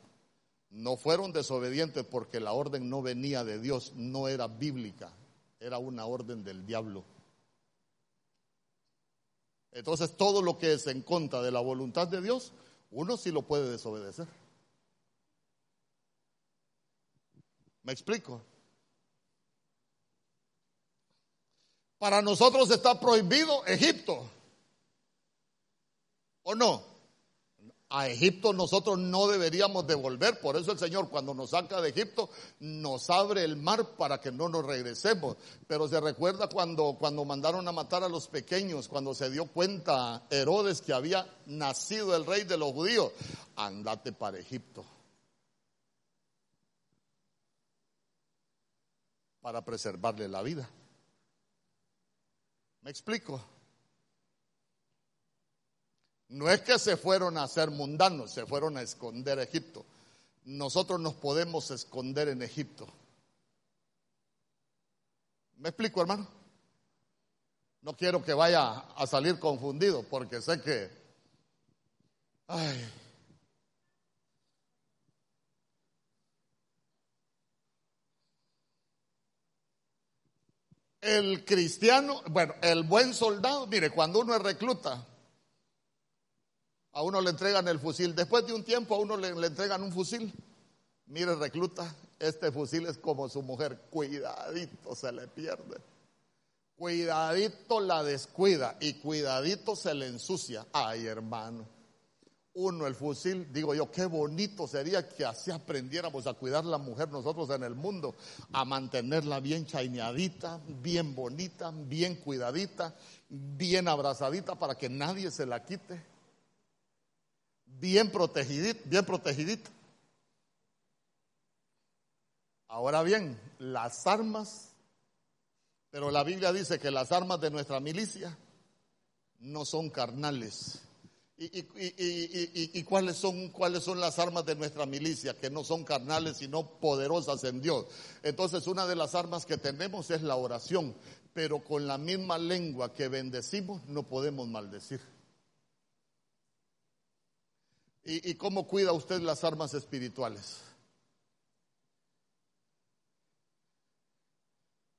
no fueron desobedientes porque la orden no venía de Dios, no era bíblica, era una orden del diablo. Entonces todo lo que es en contra de la voluntad de Dios, uno sí lo puede desobedecer. ¿Me explico? Para nosotros está prohibido Egipto. ¿O no? a Egipto nosotros no deberíamos devolver. Por eso el Señor cuando nos saca de Egipto nos abre el mar para que no nos regresemos. Pero se recuerda cuando, cuando mandaron a matar a los pequeños, cuando se dio cuenta Herodes que había nacido el rey de los judíos. Andate para Egipto. Para preservarle la vida. ¿Me explico? No es que se fueron a hacer mundanos, se fueron a esconder a Egipto. Nosotros nos podemos esconder en Egipto. ¿Me explico, hermano? No quiero que vaya a salir confundido porque sé que... Ay. El cristiano, bueno, el buen soldado, mire, cuando uno es recluta, a uno le entregan el fusil. Después de un tiempo a uno le, entregan un fusil. Mire, recluta, este fusil es como su mujer. Cuidadito se le pierde. Cuidadito la descuida y cuidadito se le ensucia. Ay, hermano. Uno, el fusil, digo yo, qué bonito sería que así aprendiéramos a cuidar la mujer nosotros en el mundo, a mantenerla bien chaineadita, bien bonita, bien cuidadita, bien abrazadita para que nadie se la quite bien protegidito, bien protegidito. Ahora bien, las armas, pero la Biblia dice que las armas de nuestra milicia no son carnales. ¿Y, cuáles, son, cuáles son las armas de nuestra milicia? Que no son carnales, sino poderosas en Dios. Entonces, una de las armas que tenemos es la oración, pero con la misma lengua que bendecimos no podemos maldecir. ¿Y, cómo cuida usted las armas espirituales?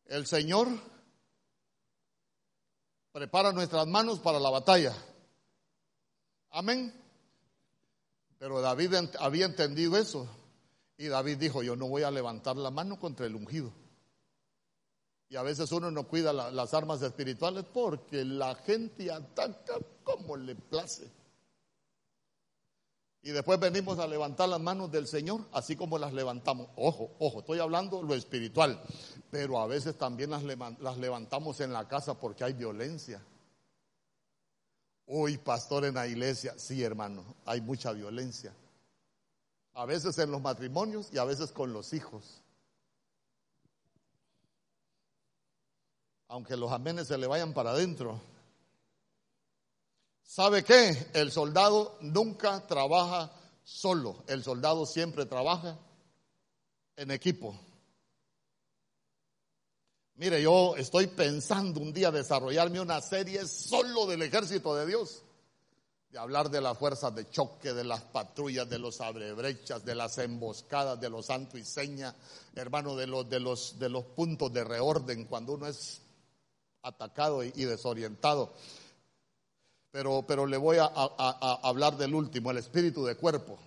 El Señor prepara nuestras manos para la batalla. Amén. Pero David había entendido eso. Y David dijo, yo no voy a levantar la mano contra el ungido. Y a veces uno no cuida las armas espirituales porque la gente ataca como le place. Y después venimos a levantar las manos del Señor, así como las levantamos. Ojo, ojo, estoy hablando lo espiritual, pero a veces también las, las levantamos en la casa porque hay violencia. Uy, pastor en la iglesia, sí hermano, hay mucha violencia. A veces en los matrimonios y a veces con los hijos. Aunque los amenes se le vayan para adentro. ¿Sabe qué? El soldado nunca trabaja solo, el soldado siempre trabaja en equipo. Mire, yo estoy pensando un día desarrollarme una serie solo del ejército de Dios. de hablar de las fuerzas de choque, de las patrullas, de los abrebrechas, de las emboscadas, de los santo y seña, hermano, de los, de los, de los puntos de reorden cuando uno es atacado y, desorientado. Pero, pero le voy a, a hablar del último, el espíritu de cuerpo.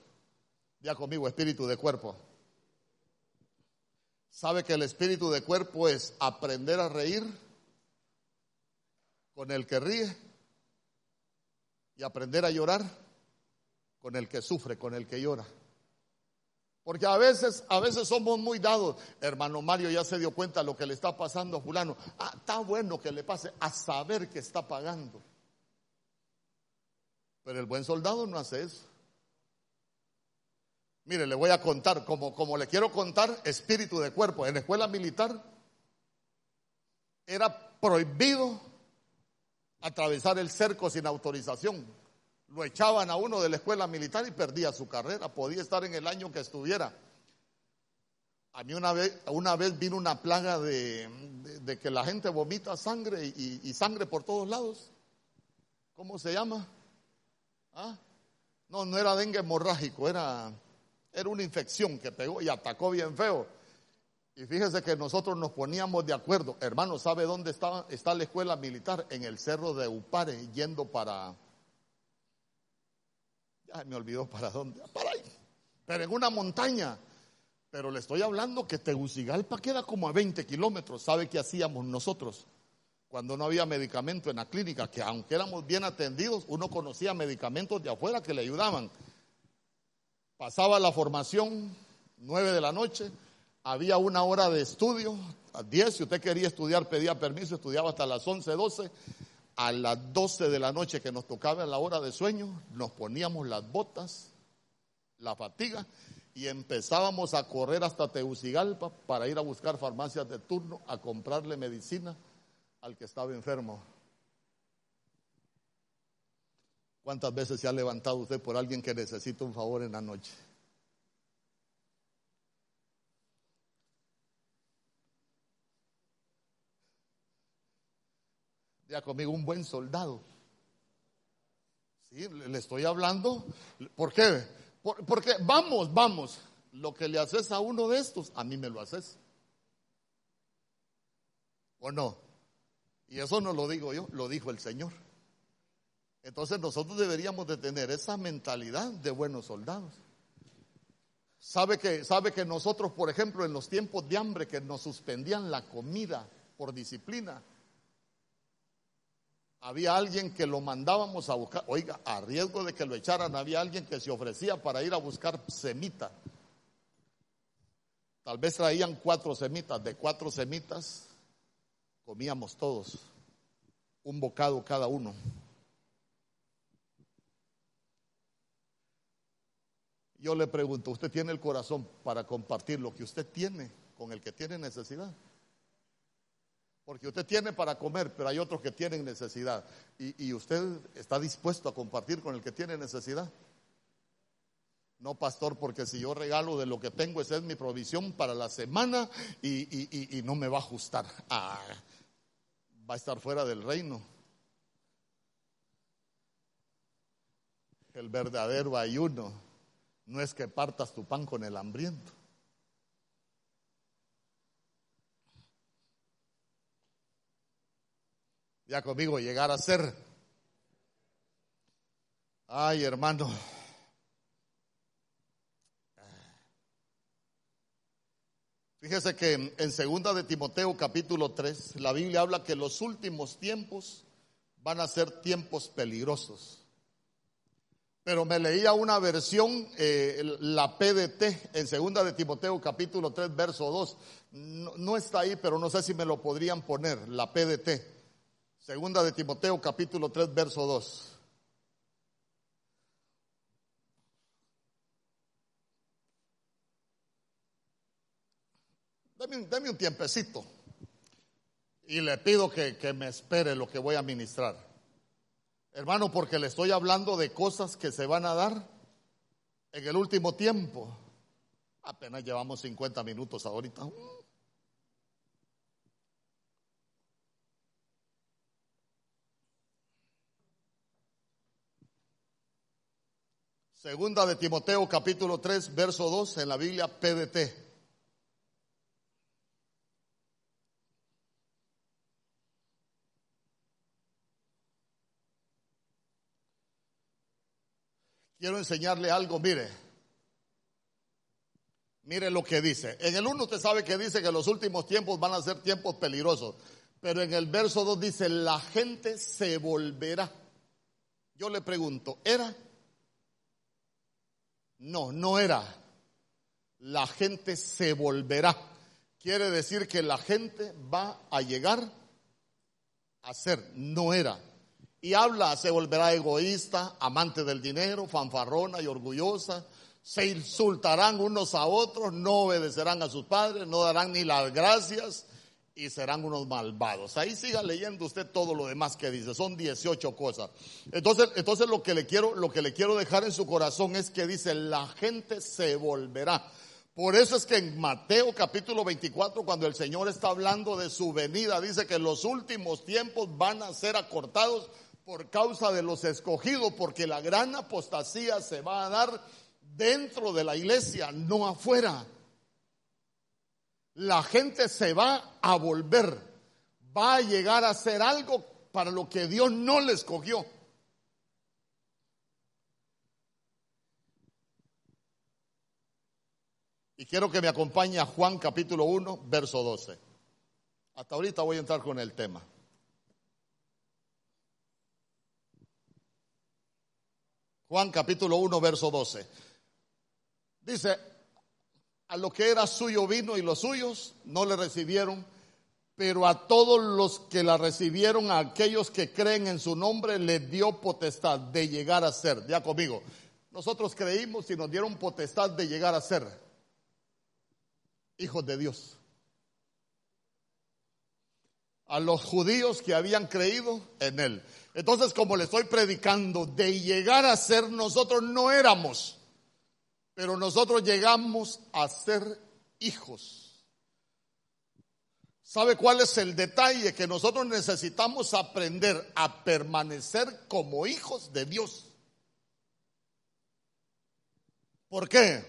Ya conmigo, espíritu de cuerpo. ¿Sabe que el espíritu de cuerpo es aprender a reír con el que ríe y aprender a llorar con el que sufre, con el que llora? Porque a veces, a veces somos muy dados. Hermano Mario ya se dio cuenta de lo que le está pasando a fulano. Ah, está bueno que le pase a saber que está pagando. Pero el buen soldado no hace eso. Mire, le voy a contar, como, como le quiero contar, espíritu de cuerpo. En la escuela militar era prohibido atravesar el cerco sin autorización. Lo echaban a uno de la escuela militar y perdía su carrera. Podía estar en el año que estuviera. A mí una vez, una vez vino una plaga de, que la gente vomita sangre y, y, sangre por todos lados. ¿Cómo se llama? ¿Ah? No, no era dengue hemorrágico, era era una infección que pegó y atacó bien feo. Y fíjese que nosotros nos poníamos de acuerdo. Hermano, ¿sabe dónde está, está la escuela militar? En el cerro de Upare, yendo para... Ya me olvidó para dónde. Para ahí. Pero en una montaña. Pero le estoy hablando que Tegucigalpa queda como a 20 kilómetros. ¿Sabe qué hacíamos nosotros? Cuando no había medicamento en la clínica, que aunque éramos bien atendidos, uno conocía medicamentos de afuera que le ayudaban. Pasaba la formación, nueve de la noche, había una hora de estudio, a 10, si usted quería estudiar, pedía permiso, estudiaba hasta las 11, 12. A las 12 de la noche que nos tocaba la hora de sueño, nos poníamos las botas, la fatiga, y empezábamos a correr hasta Teucigalpa para ir a buscar farmacias de turno, a comprarle medicina al que estaba enfermo. ¿Cuántas veces se ha levantado usted por alguien que necesita un favor en la noche? Ya conmigo un buen soldado. Sí, le estoy hablando. ¿Por qué? porque vamos, vamos. Lo que le haces a uno de estos, a mí me lo haces. ¿O no? Y eso no lo digo yo, lo dijo el Señor. Entonces nosotros deberíamos de tener esa mentalidad de buenos soldados. Sabe que, sabe que nosotros, por ejemplo, en los tiempos de hambre que nos suspendían la comida por disciplina, había alguien que lo mandábamos a buscar, oiga, a riesgo de que lo echaran, había alguien que se ofrecía para ir a buscar semita. Tal vez traían cuatro semitas, de cuatro semitas comíamos todos, un bocado cada uno. Yo le pregunto, ¿usted tiene el corazón para compartir lo que usted tiene con el que tiene necesidad? Porque usted tiene para comer, pero hay otros que tienen necesidad. ¿Y, usted está dispuesto a compartir con el que tiene necesidad? No, pastor, porque si yo regalo de lo que tengo, esa es mi provisión para la semana y, no me va a ajustar. Ah, va a estar fuera del reino. El verdadero ayuno no es que partas tu pan con el hambriento. Ya conmigo llegar a ser. Ay, hermano. Fíjese que en segunda de Timoteo capítulo 3, la Biblia habla que los últimos tiempos van a ser tiempos peligrosos pero me leía una versión, eh, la PDT, en segunda de Timoteo capítulo 3, verso 2. No, está ahí, pero no sé si me lo podrían poner, la PDT. Segunda de Timoteo capítulo 3, verso 2. Deme, un tiempecito y le pido que, que me espere lo que voy a ministrar. Hermano, porque le estoy hablando de cosas que se van a dar en el último tiempo. Apenas llevamos 50 minutos ahorita. Segunda de Timoteo capítulo 3, verso 2 en la Biblia PDT. Quiero enseñarle algo, mire. Mire lo que dice. En el 1 usted sabe que dice que los últimos tiempos van a ser tiempos peligrosos. Pero en el verso 2 dice, la gente se volverá. Yo le pregunto, ¿era? No, no era. La gente se volverá. Quiere decir que la gente va a llegar a ser, no era. Y habla, se volverá egoísta, amante del dinero, fanfarrona y orgullosa. Se insultarán unos a otros, no obedecerán a sus padres, no darán ni las gracias y serán unos malvados. Ahí siga leyendo usted todo lo demás que dice. Son 18 cosas. Entonces, entonces lo que le quiero, lo que le quiero dejar en su corazón es que dice, la gente se volverá. Por eso es que en Mateo capítulo 24, cuando el Señor está hablando de su venida, dice que los últimos tiempos van a ser acortados por causa de los escogidos, porque la gran apostasía se va a dar dentro de la iglesia, no afuera. La gente se va a volver, va a llegar a hacer algo para lo que Dios no le escogió. Y quiero que me acompañe a Juan capítulo 1, verso 12. Hasta ahorita voy a entrar con el tema. Juan capítulo 1, verso 12. Dice, a lo que era suyo vino y los suyos no le recibieron, pero a todos los que la recibieron, a aquellos que creen en su nombre, le dio potestad de llegar a ser. Ya conmigo, nosotros creímos y nos dieron potestad de llegar a ser hijos de Dios. A los judíos que habían creído en Él. Entonces, como le estoy predicando, de llegar a ser nosotros no éramos, pero nosotros llegamos a ser hijos. ¿Sabe cuál es el detalle? Que nosotros necesitamos aprender a permanecer como hijos de Dios. ¿Por qué?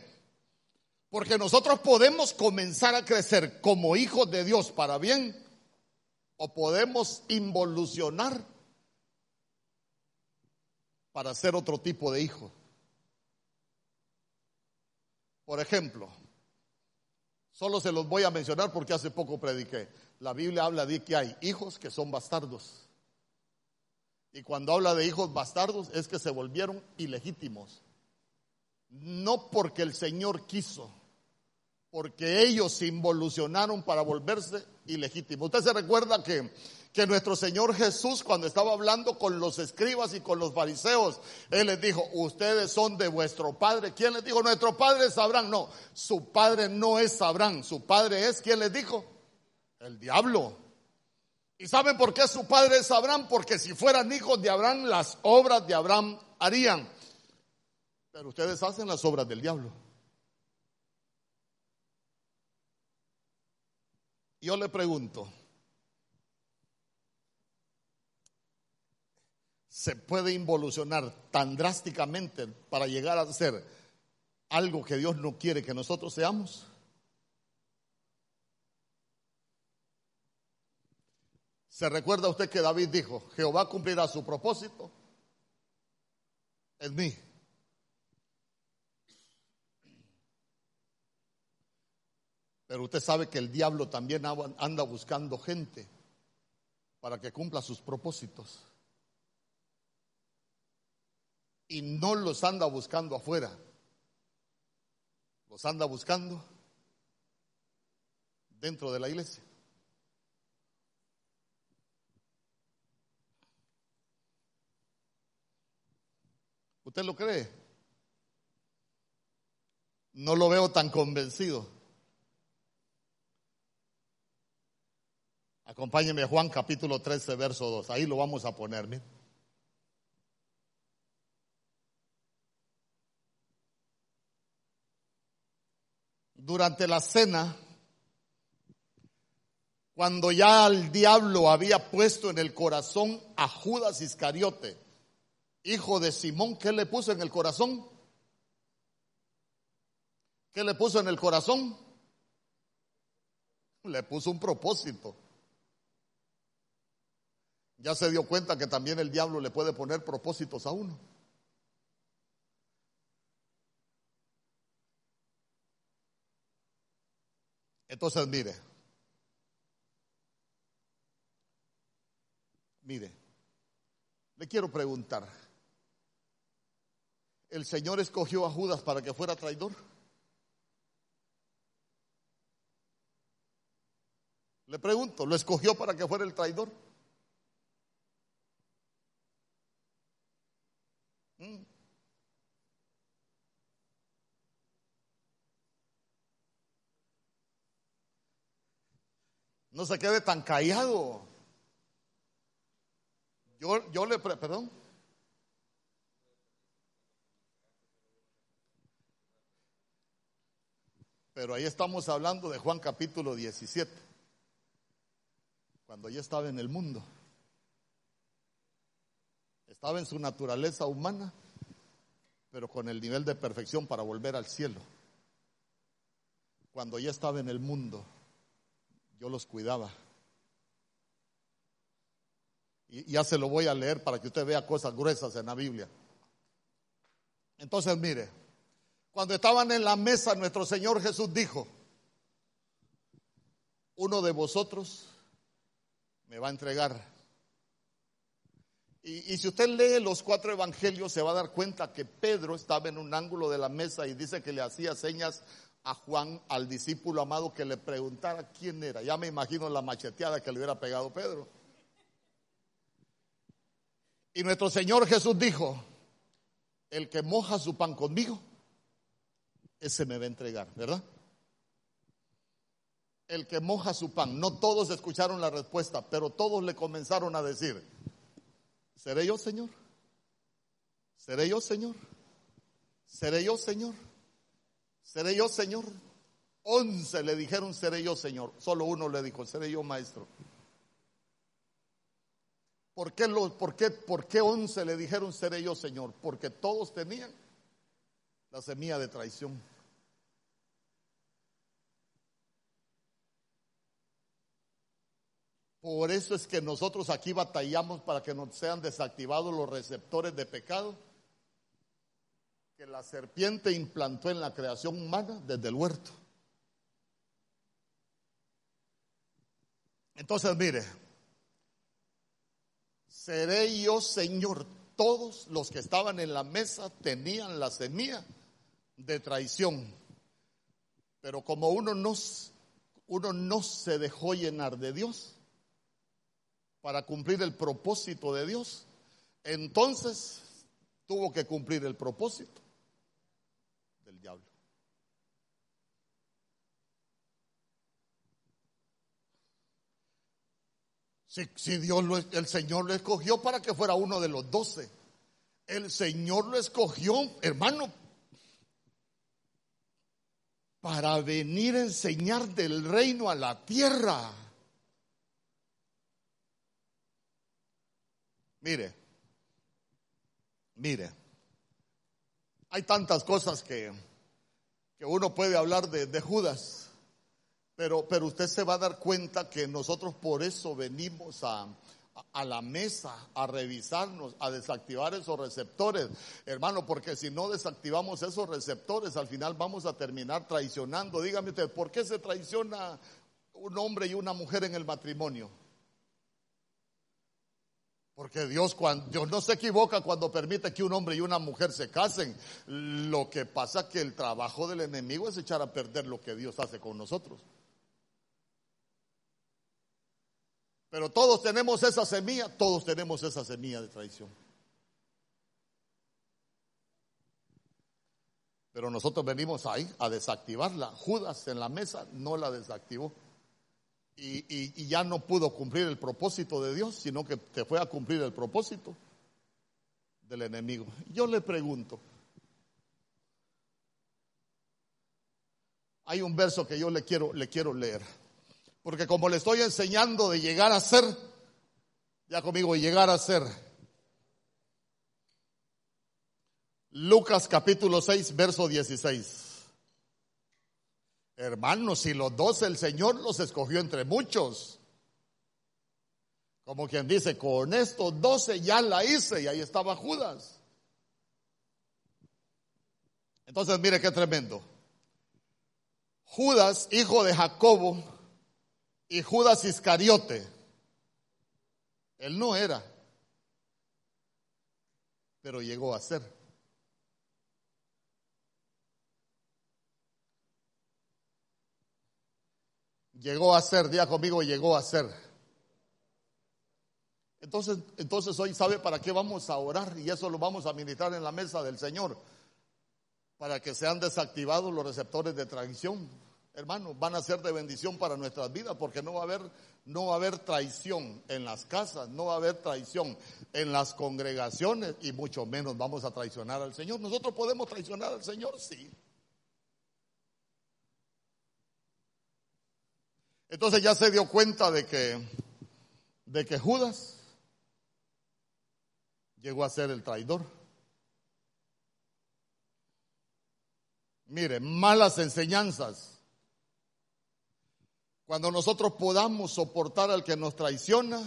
Porque nosotros podemos comenzar a crecer como hijos de Dios para bien o podemos involucionar para ser otro tipo de hijo. Por ejemplo, solo se los voy a mencionar porque hace poco prediqué. La Biblia habla de que hay hijos que son bastardos. Y cuando habla de hijos bastardos es que se volvieron ilegítimos. No porque el Señor quiso, porque ellos se involucionaron para volverse ilegítimos. Usted se recuerda que que nuestro Señor Jesús cuando estaba hablando con los escribas y con los fariseos, Él les dijo, ustedes son de vuestro padre. ¿Quién les dijo? Nuestro padre es Abraham. No, su padre no es Abraham, su padre es, ¿quién les dijo? El diablo. ¿Y saben por qué su padre es Abraham? Porque si fueran hijos de Abraham, las obras de Abraham harían. Pero ustedes hacen las obras del diablo. Yo le pregunto, se puede involucionar tan drásticamente para llegar a ser algo que Dios no quiere que nosotros seamos? ¿Se recuerda usted que David dijo, Jehová cumplirá su propósito en mí? Pero usted sabe que el diablo también anda buscando gente para que cumpla sus propósitos y no los anda buscando afuera, los anda buscando dentro de la iglesia. ¿Usted lo cree? No lo veo tan convencido. Acompáñeme a Juan capítulo 13, verso 2. Ahí lo vamos a poner. Durante la cena, cuando ya el diablo había puesto en el corazón a Judas Iscariote, hijo de Simón, ¿qué le puso en el corazón? ¿Qué le puso en el corazón? Le puso un propósito. Ya se dio cuenta que también el diablo le puede poner propósitos a uno. Entonces, mire, mire, le quiero preguntar, ¿el Señor escogió a Judas para que fuera traidor? Le pregunto, ¿lo escogió para que fuera el traidor? No se quede tan callado. Yo, yo le, perdón. Pero ahí estamos hablando de Juan capítulo 17, cuando ya estaba en el mundo. Estaba en su naturaleza humana, pero con el nivel de perfección para volver al cielo. Cuando ya estaba en el mundo, yo los cuidaba. Y ya se lo voy a leer para que usted vea cosas gruesas en la Biblia. Entonces, mire, cuando estaban en la mesa, nuestro Señor Jesús dijo, uno de vosotros me va a entregar. Y, y, si usted lee los cuatro evangelios, se va a dar cuenta que Pedro estaba en un ángulo de la mesa y dice que le hacía señas a Juan, al discípulo amado, que le preguntara quién era. Ya me imagino la macheteada que le hubiera pegado Pedro. Y nuestro Señor Jesús dijo, el que moja su pan conmigo, ese me va a entregar, ¿verdad? El que moja su pan. No todos escucharon la respuesta, pero todos le comenzaron a decir, ¿seré yo, Señor? ¿Seré yo, Señor? ¿Seré yo, Señor? ¿Seré yo, Señor? Once le dijeron, seré yo, Señor. Solo uno le dijo, seré yo, Maestro. ¿Por qué, por, qué, ¿Por qué once le dijeron, seré yo, Señor? Porque todos tenían la semilla de traición. Por eso es que nosotros aquí batallamos para que nos sean desactivados los receptores de pecado que la serpiente implantó en la creación humana desde el huerto. Entonces, mire, seré yo Señor. Todos los que estaban en la mesa tenían la semilla de traición. Pero como uno no, uno no se dejó llenar de Dios para cumplir el propósito de Dios, entonces tuvo que cumplir el propósito diablo. Si, Dios lo, el Señor lo escogió para que fuera uno de los doce. El Señor lo escogió, hermano, para venir a enseñar del reino a la tierra. Mire, mire, hay tantas cosas que, que uno puede hablar de, Judas, pero, pero usted se va a dar cuenta que nosotros por eso venimos a, a la mesa a revisarnos, a desactivar esos receptores, hermano, porque si no desactivamos esos receptores, al final vamos a terminar traicionando. Dígame usted, ¿por qué se traiciona un hombre y una mujer en el matrimonio? Porque Dios, no se equivoca cuando permite que un hombre y una mujer se casen. Lo que pasa que el trabajo del enemigo es echar a perder lo que Dios hace con nosotros. Pero todos tenemos esa semilla, todos tenemos esa semilla de traición. Pero nosotros venimos ahí a desactivarla. Judas en la mesa no la desactivó y, ya no pudo cumplir el propósito de Dios, sino que te fue a cumplir el propósito del enemigo. Yo le pregunto, hay un verso que yo le quiero, le quiero leer, porque como le estoy enseñando de llegar a ser, ya conmigo, llegar a ser. Lucas capítulo 6, verso 16. Hermanos, si los doce el Señor los escogió entre muchos. Como quien dice, con estos doce ya la hice y ahí estaba Judas. Entonces, mire qué tremendo. Judas, hijo de Jacobo, y Judas Iscariote. Él no era, pero llegó a ser. Llegó a ser, día conmigo, llegó a ser. Entonces, entonces hoy sabe para qué vamos a orar y eso lo vamos a ministrar en la mesa del Señor, para que sean desactivados los receptores de traición. Hermanos, van a ser de bendición para nuestras vidas porque no va a haber no va a haber traición en las casas, no va a haber traición en las congregaciones y mucho menos vamos a traicionar al Señor. Nosotros podemos traicionar al Señor, sí. Entonces ya se dio cuenta de que de que Judas llegó a ser el traidor. Mire, malas enseñanzas cuando nosotros podamos soportar al que nos traiciona,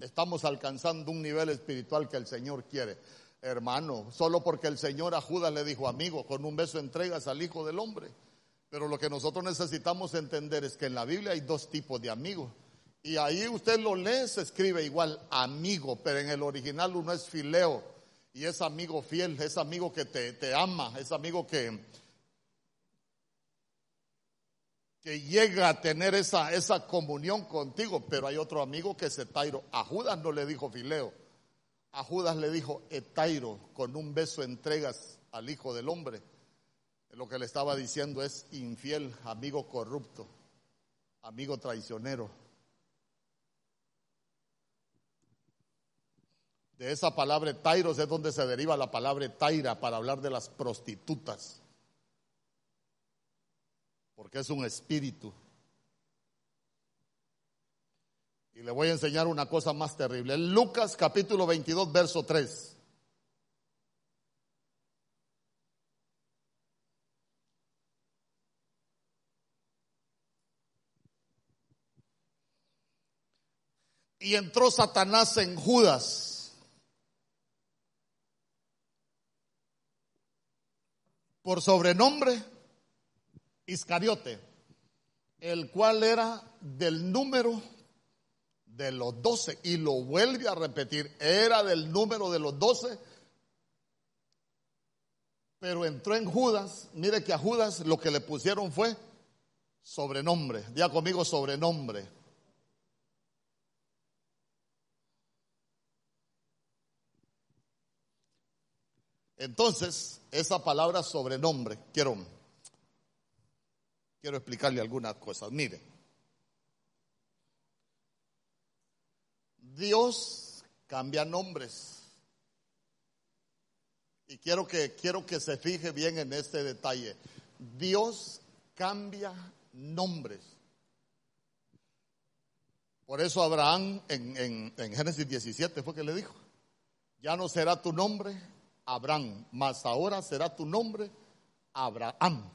estamos alcanzando un nivel espiritual que el Señor quiere. Hermano, solo porque el Señor a Judas le dijo, amigo, con un beso entregas al Hijo del Hombre. Pero lo que nosotros necesitamos entender es que en la Biblia hay dos tipos de amigos. Y ahí usted lo lee, se escribe igual amigo, pero en el original uno es fileo. Y es amigo fiel, es amigo que te, te ama, es amigo que, que llega a tener esa, esa comunión contigo, pero hay otro amigo que es Etairo. A Judas no le dijo Fileo, a Judas le dijo Etairo, con un beso entregas al Hijo del Hombre. Lo que le estaba diciendo es infiel, amigo corrupto, amigo traicionero. De esa palabra Etairos es donde se deriva la palabra Taira para hablar de las prostitutas porque es un espíritu. Y le voy a enseñar una cosa más terrible. Lucas capítulo 22, verso 3. Y entró Satanás en Judas. Por sobrenombre Iscariote, el cual era del número de los doce, y lo vuelve a repetir, era del número de los doce, pero entró en Judas, mire que a Judas lo que le pusieron fue sobrenombre, ya conmigo sobrenombre. Entonces, esa palabra sobrenombre, quiero quiero explicarle algunas cosas. Mire, Dios cambia nombres. Y quiero que, quiero que se fije bien en este detalle. Dios cambia nombres. Por eso Abraham en, en Génesis 17 fue que le dijo, ya no será tu nombre Abraham, mas ahora será tu nombre Abraham.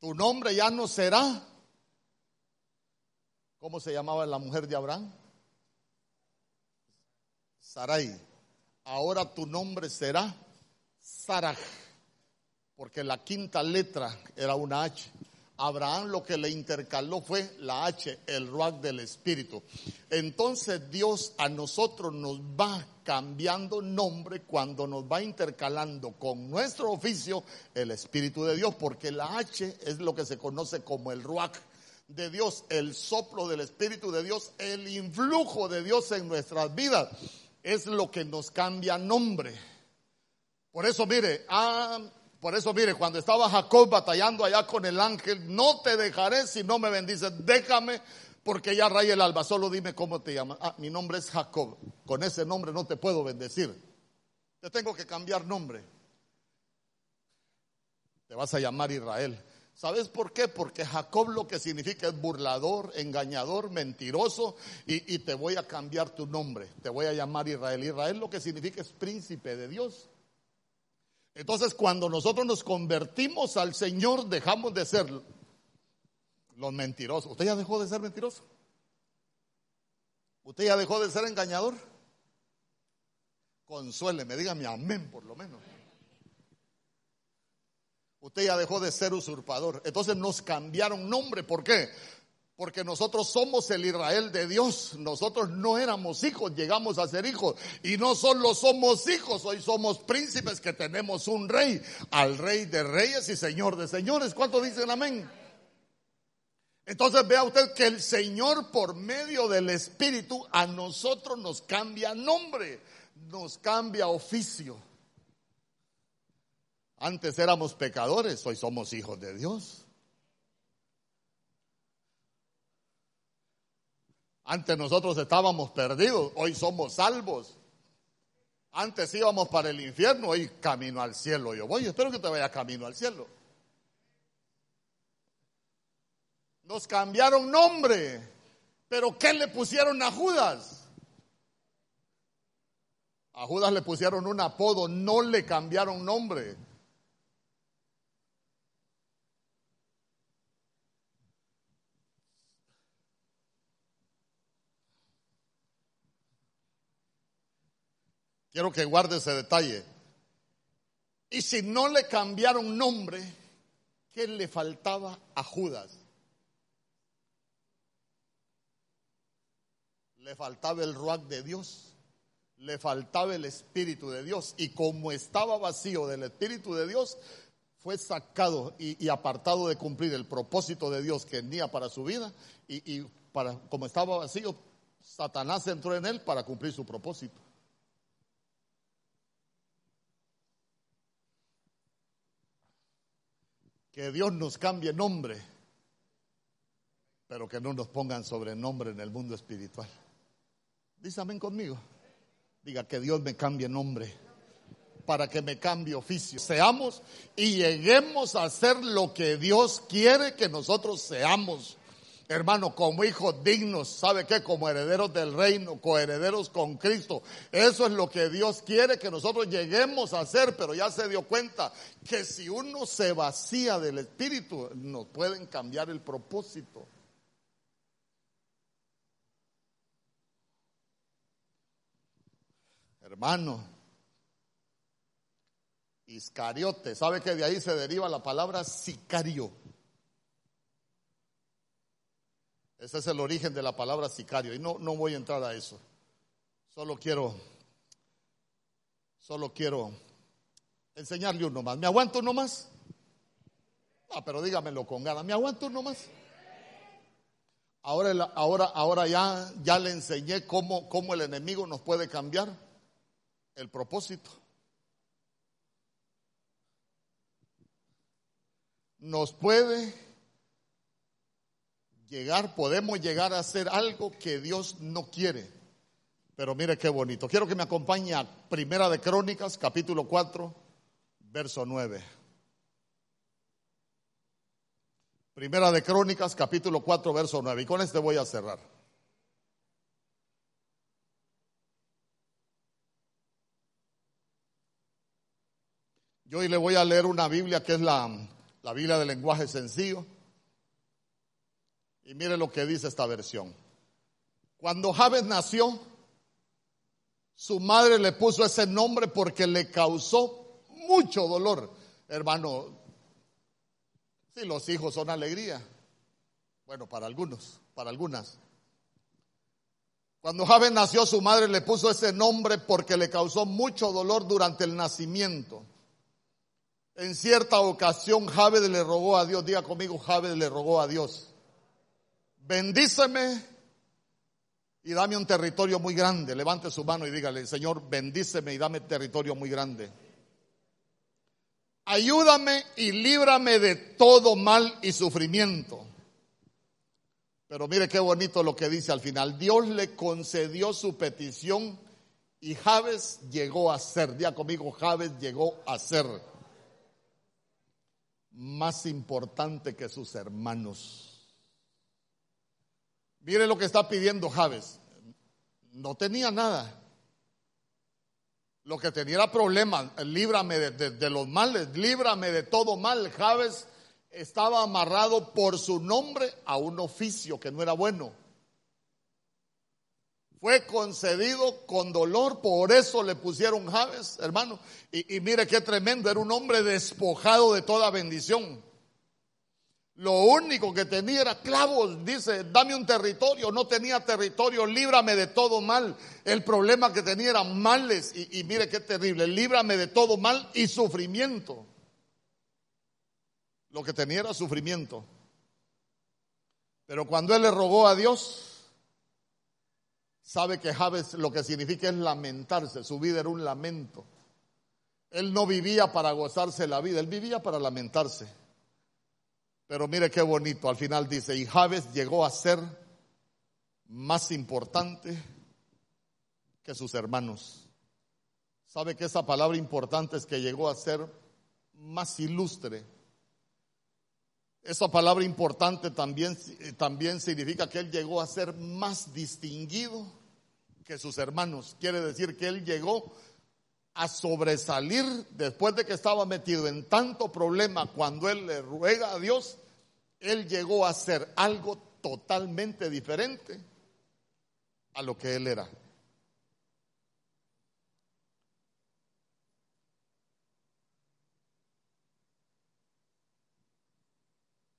Tu nombre ya no será. ¿Cómo se llamaba la mujer de Abraham? Sarai. Ahora tu nombre será Sarah, porque la quinta letra era una H. Abraham lo que le intercaló fue la H, el ruach del Espíritu. Entonces Dios a nosotros nos va cambiando nombre cuando nos va intercalando con nuestro oficio el Espíritu de Dios, porque la H es lo que se conoce como el ruach de Dios, el soplo del Espíritu de Dios, el influjo de Dios en nuestras vidas, es lo que nos cambia nombre. Por eso, mire, ah, por eso, mire, cuando estaba Jacob batallando allá con el ángel, no te dejaré si no me bendices, déjame porque ya raya el alba, solo dime cómo te llamas. Ah, mi nombre es Jacob, con ese nombre no te puedo bendecir. Te tengo que cambiar nombre. Te vas a llamar Israel. ¿Sabes por qué? Porque Jacob lo que significa es burlador, engañador, mentiroso y, y, te voy a cambiar tu nombre. Te voy a llamar Israel. Israel lo que significa es príncipe de Dios. Entonces cuando nosotros nos convertimos al Señor dejamos de ser Los mentirosos. ¿Usted ya dejó de ser mentiroso? ¿Usted ya dejó de ser engañador? Consuéleme, dígame amén por lo menos. Usted ya dejó de ser usurpador. Entonces nos cambiaron nombre. ¿Por qué? Porque nosotros somos el Israel de Dios. Nosotros no éramos hijos, llegamos a ser hijos. Y no solo somos hijos, hoy somos príncipes que tenemos un rey, al rey de reyes y señor de señores. ¿Cuánto dicen amén? Entonces vea usted que el Señor por medio del Espíritu a nosotros nos cambia nombre, nos cambia oficio. Antes éramos pecadores, hoy somos hijos de Dios. Antes nosotros estábamos perdidos, hoy somos salvos. Antes íbamos para el infierno, hoy camino al cielo. Yo voy, espero que te vaya camino al cielo. Nos cambiaron nombre, pero ¿qué le pusieron a Judas? A Judas le pusieron un apodo, no le cambiaron nombre. Quiero que guarde ese detalle. Y si no le cambiaron nombre, ¿qué le faltaba a Judas? Le faltaba el ruach de Dios, le faltaba el Espíritu de Dios. Y como estaba vacío del Espíritu de Dios, fue sacado y, apartado de cumplir el propósito de Dios que tenía para su vida. Y, y para, como estaba vacío, Satanás entró en él para cumplir su propósito. Que Dios nos cambie nombre, pero que no nos pongan sobrenombre en el mundo espiritual. Dice amén conmigo. Diga que Dios me cambie nombre para que me cambie oficio. Seamos y lleguemos a ser lo que Dios quiere que nosotros seamos hermano, como hijos dignos, ¿sabe qué? Como herederos del reino, coherederos con Cristo. Eso es lo que Dios quiere que nosotros lleguemos a hacer, pero ya se dio cuenta que si uno se vacía del Espíritu, nos pueden cambiar el propósito. Hermano, Iscariote, ¿sabe que de ahí se deriva la palabra sicario? Ese es el origen de la palabra sicario. Y no, no voy a entrar a eso. Solo quiero, solo quiero enseñarle uno más. ¿Me aguanto uno más? Ah, pero dígamelo con ganas. ¿Me aguanto uno más? Ahora, ahora, ahora ya, ya le enseñé cómo, cómo el enemigo nos puede cambiar el propósito. Nos puede llegar, podemos llegar a hacer algo que Dios no quiere. Pero mire qué bonito. Quiero que me acompañe a Primera de Crónicas, capítulo 4, verso 9. Primera de Crónicas, capítulo 4, verso 9. Y con este voy a cerrar. Yo hoy le voy a leer una Biblia que es la, la Biblia del lenguaje sencillo. Y mire lo que dice esta versión. Cuando Javes nació, su madre le puso ese nombre porque le causó mucho dolor. Hermano, si los hijos son alegría. Bueno, para algunos, para algunas. Cuando Javes nació, su madre le puso ese nombre porque le causó mucho dolor durante el nacimiento. En cierta ocasión, Javes le rogó a Dios, diga conmigo, Javes le rogó a Dios bendíceme y dame un territorio muy grande. Levante su mano y dígale, Señor, bendíceme y dame territorio muy grande. Ayúdame y líbrame de todo mal y sufrimiento. Pero mire qué bonito lo que dice al final. Dios le concedió su petición y Javes llegó a ser, día conmigo, Javes llegó a ser más importante que sus hermanos. Mire lo que está pidiendo Javes. No tenía nada. Lo que tenía era problemas. Líbrame de, los males, líbrame de todo mal. Javes estaba amarrado por su nombre a un oficio que no era bueno. Fue concedido con dolor, por eso le pusieron Javes, hermano. Y, y mire qué tremendo, era un hombre despojado de toda bendición. Lo único que tenía era clavos, dice, dame un territorio, no tenía territorio, líbrame de todo mal. El problema que tenía era males y, mire qué terrible, líbrame de todo mal y sufrimiento. Lo que tenía era sufrimiento. Pero cuando él le rogó a Dios, sabe que Javes lo que significa es lamentarse, su vida era un lamento. Él no vivía para gozarse la vida, él vivía para lamentarse. Pero mire qué bonito, al final dice, y Javes llegó a ser más importante que sus hermanos. ¿Sabe que esa palabra importante es que llegó a ser más ilustre? Esa palabra importante también, también significa que él llegó a ser más distinguido que sus hermanos. Quiere decir que él llegó a sobresalir después de que estaba metido en tanto problema cuando él le ruega a Dios, él llegó a ser algo totalmente diferente a lo que él era.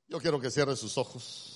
Yo quiero que cierre sus ojos.